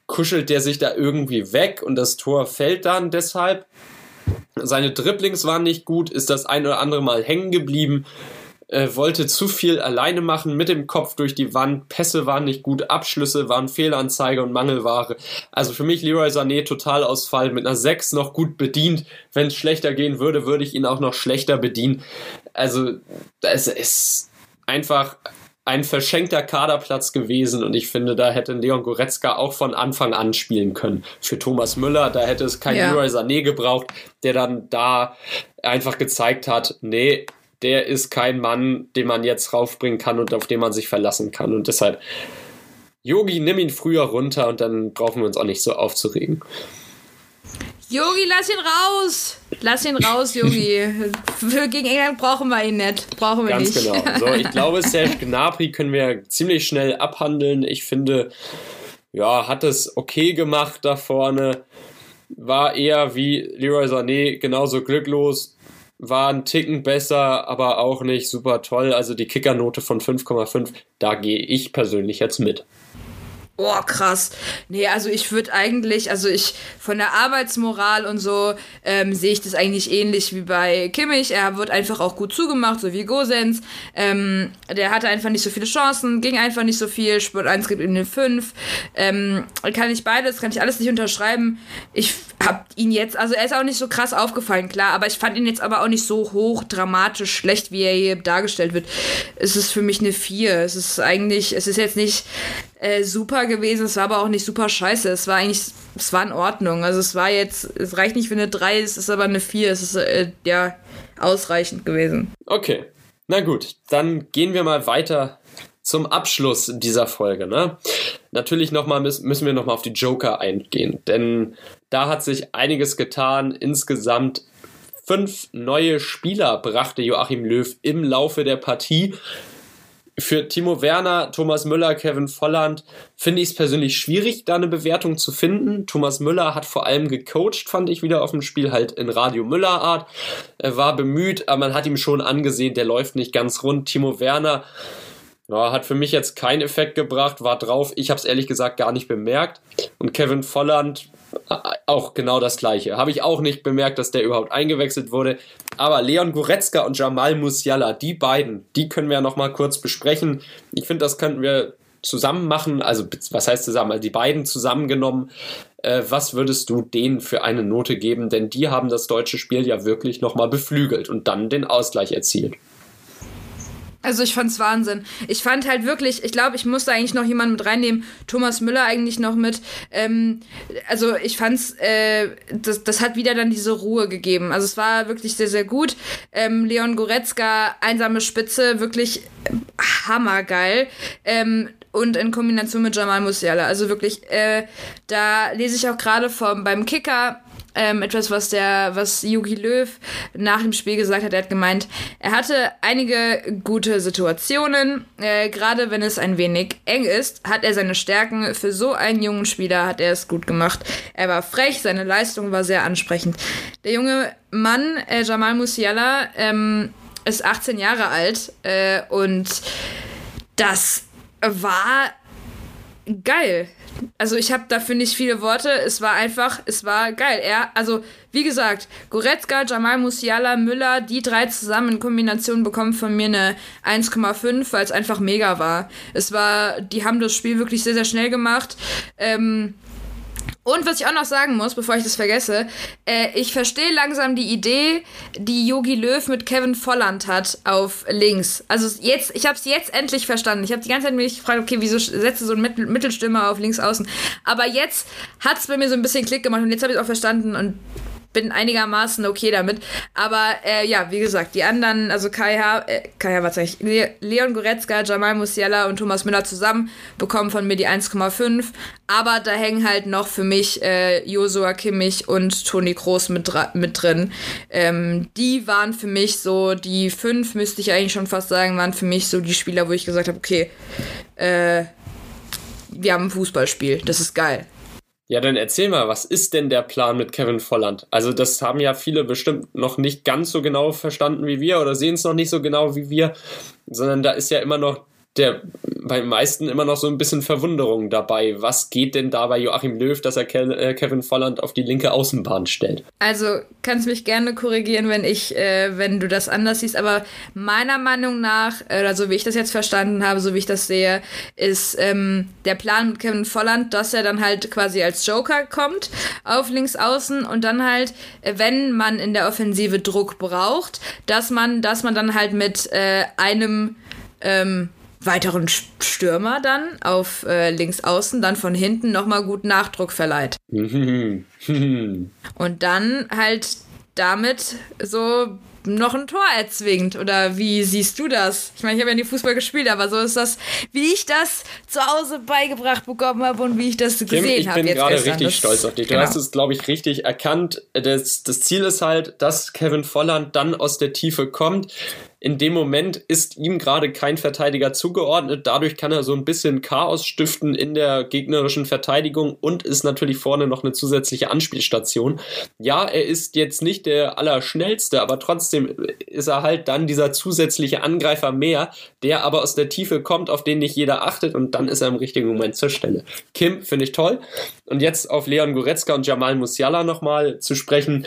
kuschelt der sich da irgendwie weg und das Tor fällt dann deshalb. Seine Dribblings waren nicht gut, ist das ein oder andere Mal hängen geblieben äh, wollte zu viel alleine machen, mit dem Kopf durch die Wand, Pässe waren nicht gut, Abschlüsse waren Fehlanzeige und Mangelware. Also für mich Leroy Sané Totalausfall mit einer 6 noch gut bedient. Wenn es schlechter gehen würde, würde ich ihn auch noch schlechter bedienen. Also es ist einfach ein verschenkter Kaderplatz gewesen und ich finde, da hätte Leon Goretzka auch von Anfang an spielen können. Für Thomas Müller, da hätte es kein ja. Leroy Sané gebraucht, der dann da einfach gezeigt hat, nee, der ist kein Mann, den man jetzt raufbringen kann und auf den man sich verlassen kann. Und deshalb, Yogi, nimm ihn früher runter und dann brauchen wir uns auch nicht so aufzuregen. Yogi, lass ihn raus! Lass ihn raus, Yogi. Gegen England brauchen wir ihn nicht. Brauchen wir Ganz nicht. genau. So, ich glaube, Serge Gnabry können wir ziemlich schnell abhandeln. Ich finde, ja, hat es okay gemacht da vorne. War eher wie Leroy Sané genauso glücklos war ein Ticken besser, aber auch nicht super toll. Also die Kickernote von 5,5, da gehe ich persönlich jetzt mit. Oh, krass. Nee, also ich würde eigentlich, also ich von der Arbeitsmoral und so ähm, sehe ich das eigentlich ähnlich wie bei Kimmich. Er wird einfach auch gut zugemacht, so wie Gosens. Ähm, der hatte einfach nicht so viele Chancen, ging einfach nicht so viel. Sport 1 gibt ihm eine 5. Ähm, kann ich beides, kann ich alles nicht unterschreiben. Ich hab ihn jetzt, also er ist auch nicht so krass aufgefallen, klar, aber ich fand ihn jetzt aber auch nicht so hoch dramatisch schlecht, wie er hier dargestellt wird. Es ist für mich eine 4. Es ist eigentlich, es ist jetzt nicht äh, super gewesen, es war aber auch nicht super scheiße. Es war eigentlich, es war in Ordnung. Also es war jetzt, es reicht nicht für eine 3, es ist aber eine 4. Es ist äh, ja ausreichend gewesen. Okay. Na gut, dann gehen wir mal weiter zum Abschluss dieser Folge. Ne? Natürlich noch mal müssen wir nochmal auf die Joker eingehen, denn da hat sich einiges getan. Insgesamt fünf neue Spieler brachte Joachim Löw im Laufe der Partie. Für Timo Werner, Thomas Müller, Kevin Volland finde ich es persönlich schwierig, da eine Bewertung zu finden. Thomas Müller hat vor allem gecoacht, fand ich wieder auf dem Spiel, halt in Radio Müller Art. Er war bemüht, aber man hat ihm schon angesehen, der läuft nicht ganz rund. Timo Werner ja, hat für mich jetzt keinen Effekt gebracht, war drauf. Ich habe es ehrlich gesagt gar nicht bemerkt. Und Kevin Volland auch genau das gleiche. Habe ich auch nicht bemerkt, dass der überhaupt eingewechselt wurde. Aber Leon Goretzka und Jamal Musiala, die beiden, die können wir ja nochmal kurz besprechen. Ich finde, das könnten wir zusammen machen. Also, was heißt zusammen? Also, die beiden zusammengenommen. Äh, was würdest du denen für eine Note geben? Denn die haben das deutsche Spiel ja wirklich nochmal beflügelt und dann den Ausgleich erzielt. Also ich fand's Wahnsinn. Ich fand halt wirklich, ich glaube, ich musste eigentlich noch jemanden mit reinnehmen. Thomas Müller eigentlich noch mit. Ähm, also ich fand's, äh, das, das hat wieder dann diese Ruhe gegeben. Also es war wirklich sehr, sehr gut. Ähm, Leon Goretzka, einsame Spitze, wirklich hammergeil. Ähm, und in Kombination mit Jamal Musiala. Also wirklich, äh, da lese ich auch gerade beim Kicker ähm, etwas, was der, was Yugi Löw nach dem Spiel gesagt hat. Er hat gemeint, er hatte einige gute Situationen. Äh, Gerade wenn es ein wenig eng ist, hat er seine Stärken. Für so einen jungen Spieler hat er es gut gemacht. Er war frech, seine Leistung war sehr ansprechend. Der junge Mann, äh, Jamal Musiala, ähm, ist 18 Jahre alt äh, und das war geil. Also ich habe dafür nicht viele Worte. Es war einfach, es war geil. Er, also wie gesagt, Goretzka, Jamal Musiala, Müller, die drei zusammen in Kombination bekommen von mir eine 1,5, weil es einfach mega war. Es war, die haben das Spiel wirklich sehr, sehr schnell gemacht. Ähm, und was ich auch noch sagen muss, bevor ich das vergesse, äh, ich verstehe langsam die Idee, die Yogi Löw mit Kevin Volland hat auf links. Also jetzt, ich habe es jetzt endlich verstanden. Ich habe die ganze Zeit mich gefragt, okay, wieso setze so ein Mittel Mittelstürmer auf links außen? Aber jetzt hat es bei mir so ein bisschen Klick gemacht und jetzt habe ich es auch verstanden und bin einigermaßen okay damit. Aber äh, ja, wie gesagt, die anderen, also Kai, ha äh, Kai Havertz, Le Leon Goretzka, Jamal Musiala und Thomas Müller zusammen bekommen von mir die 1,5. Aber da hängen halt noch für mich äh, Josua Kimmich und Toni Kroos mit, mit drin. Ähm, die waren für mich so, die fünf müsste ich eigentlich schon fast sagen, waren für mich so die Spieler, wo ich gesagt habe, okay, äh, wir haben ein Fußballspiel, das ist geil. Ja, dann erzähl mal, was ist denn der Plan mit Kevin Volland? Also das haben ja viele bestimmt noch nicht ganz so genau verstanden wie wir oder sehen es noch nicht so genau wie wir, sondern da ist ja immer noch der bei meisten immer noch so ein bisschen Verwunderung dabei. Was geht denn da bei Joachim Löw, dass er äh, Kevin Volland auf die linke Außenbahn stellt? Also kannst mich gerne korrigieren, wenn ich, äh, wenn du das anders siehst, aber meiner Meinung nach, äh, oder so wie ich das jetzt verstanden habe, so wie ich das sehe, ist ähm, der Plan mit Kevin Volland, dass er dann halt quasi als Joker kommt auf links außen und dann halt, wenn man in der Offensive Druck braucht, dass man, dass man dann halt mit äh, einem ähm, weiteren Stürmer dann auf äh, links außen dann von hinten nochmal gut Nachdruck verleiht. Und dann halt damit so noch ein Tor erzwingt. Oder wie siehst du das? Ich meine, ich habe ja nie Fußball gespielt, aber so ist das, wie ich das zu Hause beigebracht bekommen habe und wie ich das gesehen habe. Ich bin gerade richtig das, stolz auf dich. Du genau. hast es, glaube ich, richtig erkannt. Das, das Ziel ist halt, dass Kevin Volland dann aus der Tiefe kommt in dem Moment ist ihm gerade kein Verteidiger zugeordnet. Dadurch kann er so ein bisschen Chaos stiften in der gegnerischen Verteidigung und ist natürlich vorne noch eine zusätzliche Anspielstation. Ja, er ist jetzt nicht der Allerschnellste, aber trotzdem ist er halt dann dieser zusätzliche Angreifer mehr, der aber aus der Tiefe kommt, auf den nicht jeder achtet und dann ist er im richtigen Moment zur Stelle. Kim finde ich toll. Und jetzt auf Leon Goretzka und Jamal Musiala nochmal zu sprechen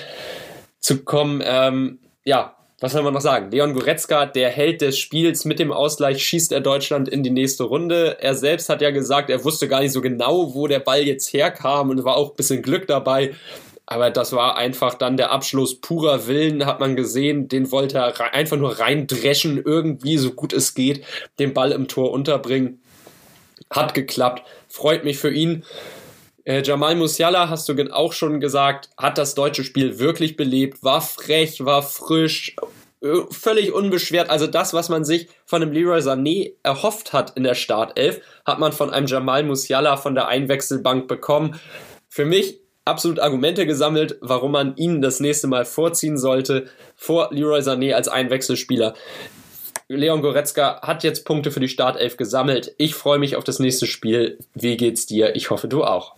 zu kommen. Ähm, ja, was soll man noch sagen? Leon Goretzka, der Held des Spiels, mit dem Ausgleich schießt er Deutschland in die nächste Runde. Er selbst hat ja gesagt, er wusste gar nicht so genau, wo der Ball jetzt herkam und war auch ein bisschen Glück dabei. Aber das war einfach dann der Abschluss purer Willen, hat man gesehen. Den wollte er einfach nur reindreschen, irgendwie so gut es geht, den Ball im Tor unterbringen. Hat geklappt. Freut mich für ihn. Äh, Jamal Musiala, hast du auch schon gesagt, hat das deutsche Spiel wirklich belebt, war frech, war frisch, äh, völlig unbeschwert. Also das, was man sich von einem Leroy Sané erhofft hat in der Startelf, hat man von einem Jamal Musiala von der Einwechselbank bekommen. Für mich absolut Argumente gesammelt, warum man ihn das nächste Mal vorziehen sollte vor Leroy Sané als Einwechselspieler. Leon Goretzka hat jetzt Punkte für die Startelf gesammelt. Ich freue mich auf das nächste Spiel. Wie geht's dir? Ich hoffe, du auch.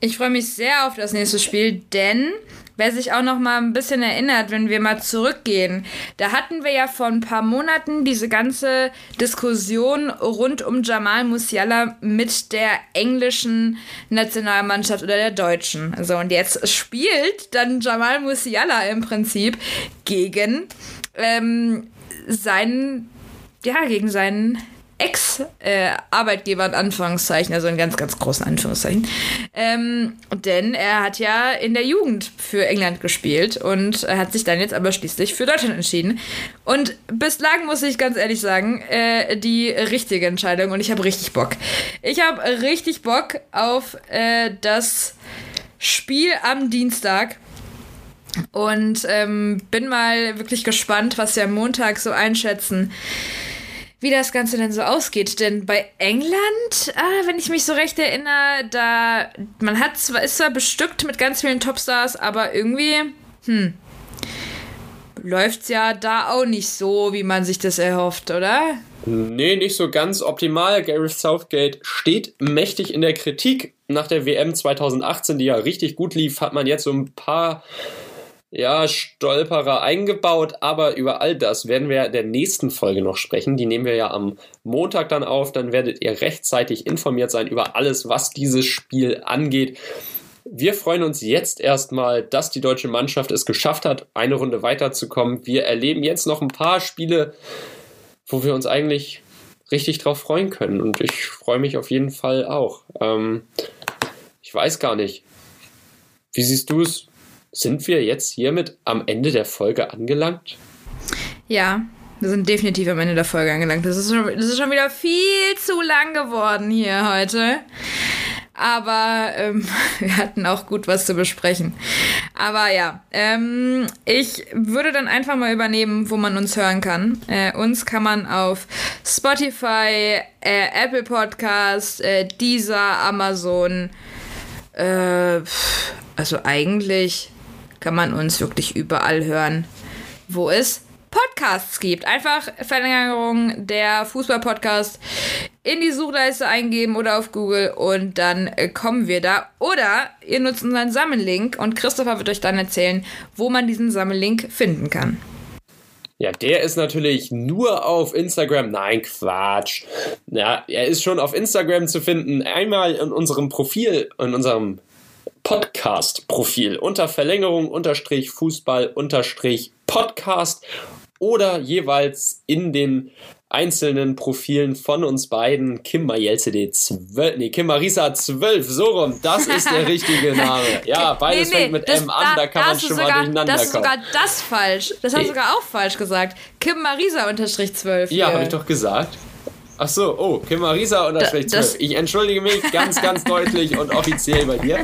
Ich freue mich sehr auf das nächste Spiel, denn wer sich auch noch mal ein bisschen erinnert, wenn wir mal zurückgehen, da hatten wir ja vor ein paar Monaten diese ganze Diskussion rund um Jamal Musiala mit der englischen Nationalmannschaft oder der deutschen. So und jetzt spielt dann Jamal Musiala im Prinzip gegen ähm, seinen ja gegen seinen Ex-Arbeitgeber in Anführungszeichen, also in ganz, ganz großen Anführungszeichen. Ähm, denn er hat ja in der Jugend für England gespielt und hat sich dann jetzt aber schließlich für Deutschland entschieden. Und bislang muss ich ganz ehrlich sagen, äh, die richtige Entscheidung und ich habe richtig Bock. Ich habe richtig Bock auf äh, das Spiel am Dienstag. Und ähm, bin mal wirklich gespannt, was wir am Montag so einschätzen wie das Ganze denn so ausgeht. Denn bei England, ah, wenn ich mich so recht erinnere, da man hat zwar ist zwar bestückt mit ganz vielen Topstars, aber irgendwie, hm, läuft's ja da auch nicht so, wie man sich das erhofft, oder? Nee, nicht so ganz optimal. Gareth Southgate steht mächtig in der Kritik. Nach der WM 2018, die ja richtig gut lief, hat man jetzt so ein paar ja, Stolperer eingebaut, aber über all das werden wir in der nächsten Folge noch sprechen. Die nehmen wir ja am Montag dann auf. Dann werdet ihr rechtzeitig informiert sein über alles, was dieses Spiel angeht. Wir freuen uns jetzt erstmal, dass die deutsche Mannschaft es geschafft hat, eine Runde weiterzukommen. Wir erleben jetzt noch ein paar Spiele, wo wir uns eigentlich richtig drauf freuen können. Und ich freue mich auf jeden Fall auch. Ähm, ich weiß gar nicht. Wie siehst du es? Sind wir jetzt hiermit am Ende der Folge angelangt? Ja, wir sind definitiv am Ende der Folge angelangt. Das ist schon, das ist schon wieder viel zu lang geworden hier heute. Aber ähm, wir hatten auch gut was zu besprechen. Aber ja, ähm, ich würde dann einfach mal übernehmen, wo man uns hören kann. Äh, uns kann man auf Spotify, äh, Apple Podcast, äh, Deezer, Amazon, äh, also eigentlich kann man uns wirklich überall hören, wo es Podcasts gibt. Einfach Verlängerung der Fußball-Podcast in die Suchleiste eingeben oder auf Google und dann kommen wir da. Oder ihr nutzt unseren Sammellink und Christopher wird euch dann erzählen, wo man diesen Sammellink finden kann. Ja, der ist natürlich nur auf Instagram. Nein, Quatsch. Ja, er ist schon auf Instagram zu finden. Einmal in unserem Profil, in unserem Podcast-Profil unter Verlängerung unterstrich Fußball unterstrich Podcast oder jeweils in den einzelnen Profilen von uns beiden. Kim Majelcede 12, nee, Kim Marisa 12, so rum, das ist der richtige Name. Ja, beides nee, nee, fängt mit das, M an, da, da kann man schon sogar, mal durcheinander das kommen. Das ist sogar das falsch. Das hast du sogar auch falsch gesagt. Kim Marisa unterstrich 12. Ja, habe ich doch gesagt. Ach so, oh, Kim Marisa unterstrich 12. Ich entschuldige mich ganz, ganz deutlich und offiziell bei dir.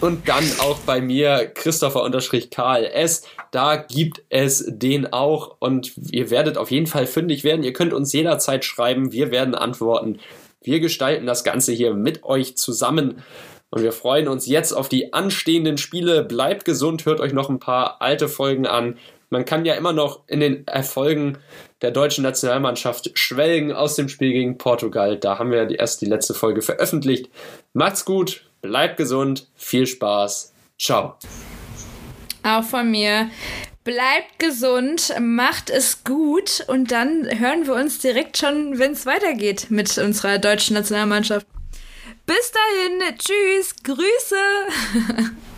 Und dann auch bei mir Christopher unterstrich Karl S. Da gibt es den auch und ihr werdet auf jeden Fall fündig werden. Ihr könnt uns jederzeit schreiben. Wir werden antworten. Wir gestalten das Ganze hier mit euch zusammen. Und wir freuen uns jetzt auf die anstehenden Spiele. Bleibt gesund, hört euch noch ein paar alte Folgen an. Man kann ja immer noch in den Erfolgen der deutschen Nationalmannschaft schwelgen aus dem Spiel gegen Portugal. Da haben wir erst die letzte Folge veröffentlicht. Macht's gut, bleibt gesund, viel Spaß. Ciao. Auch von mir. Bleibt gesund, macht es gut und dann hören wir uns direkt schon, wenn es weitergeht mit unserer deutschen Nationalmannschaft. Bis dahin, tschüss, Grüße.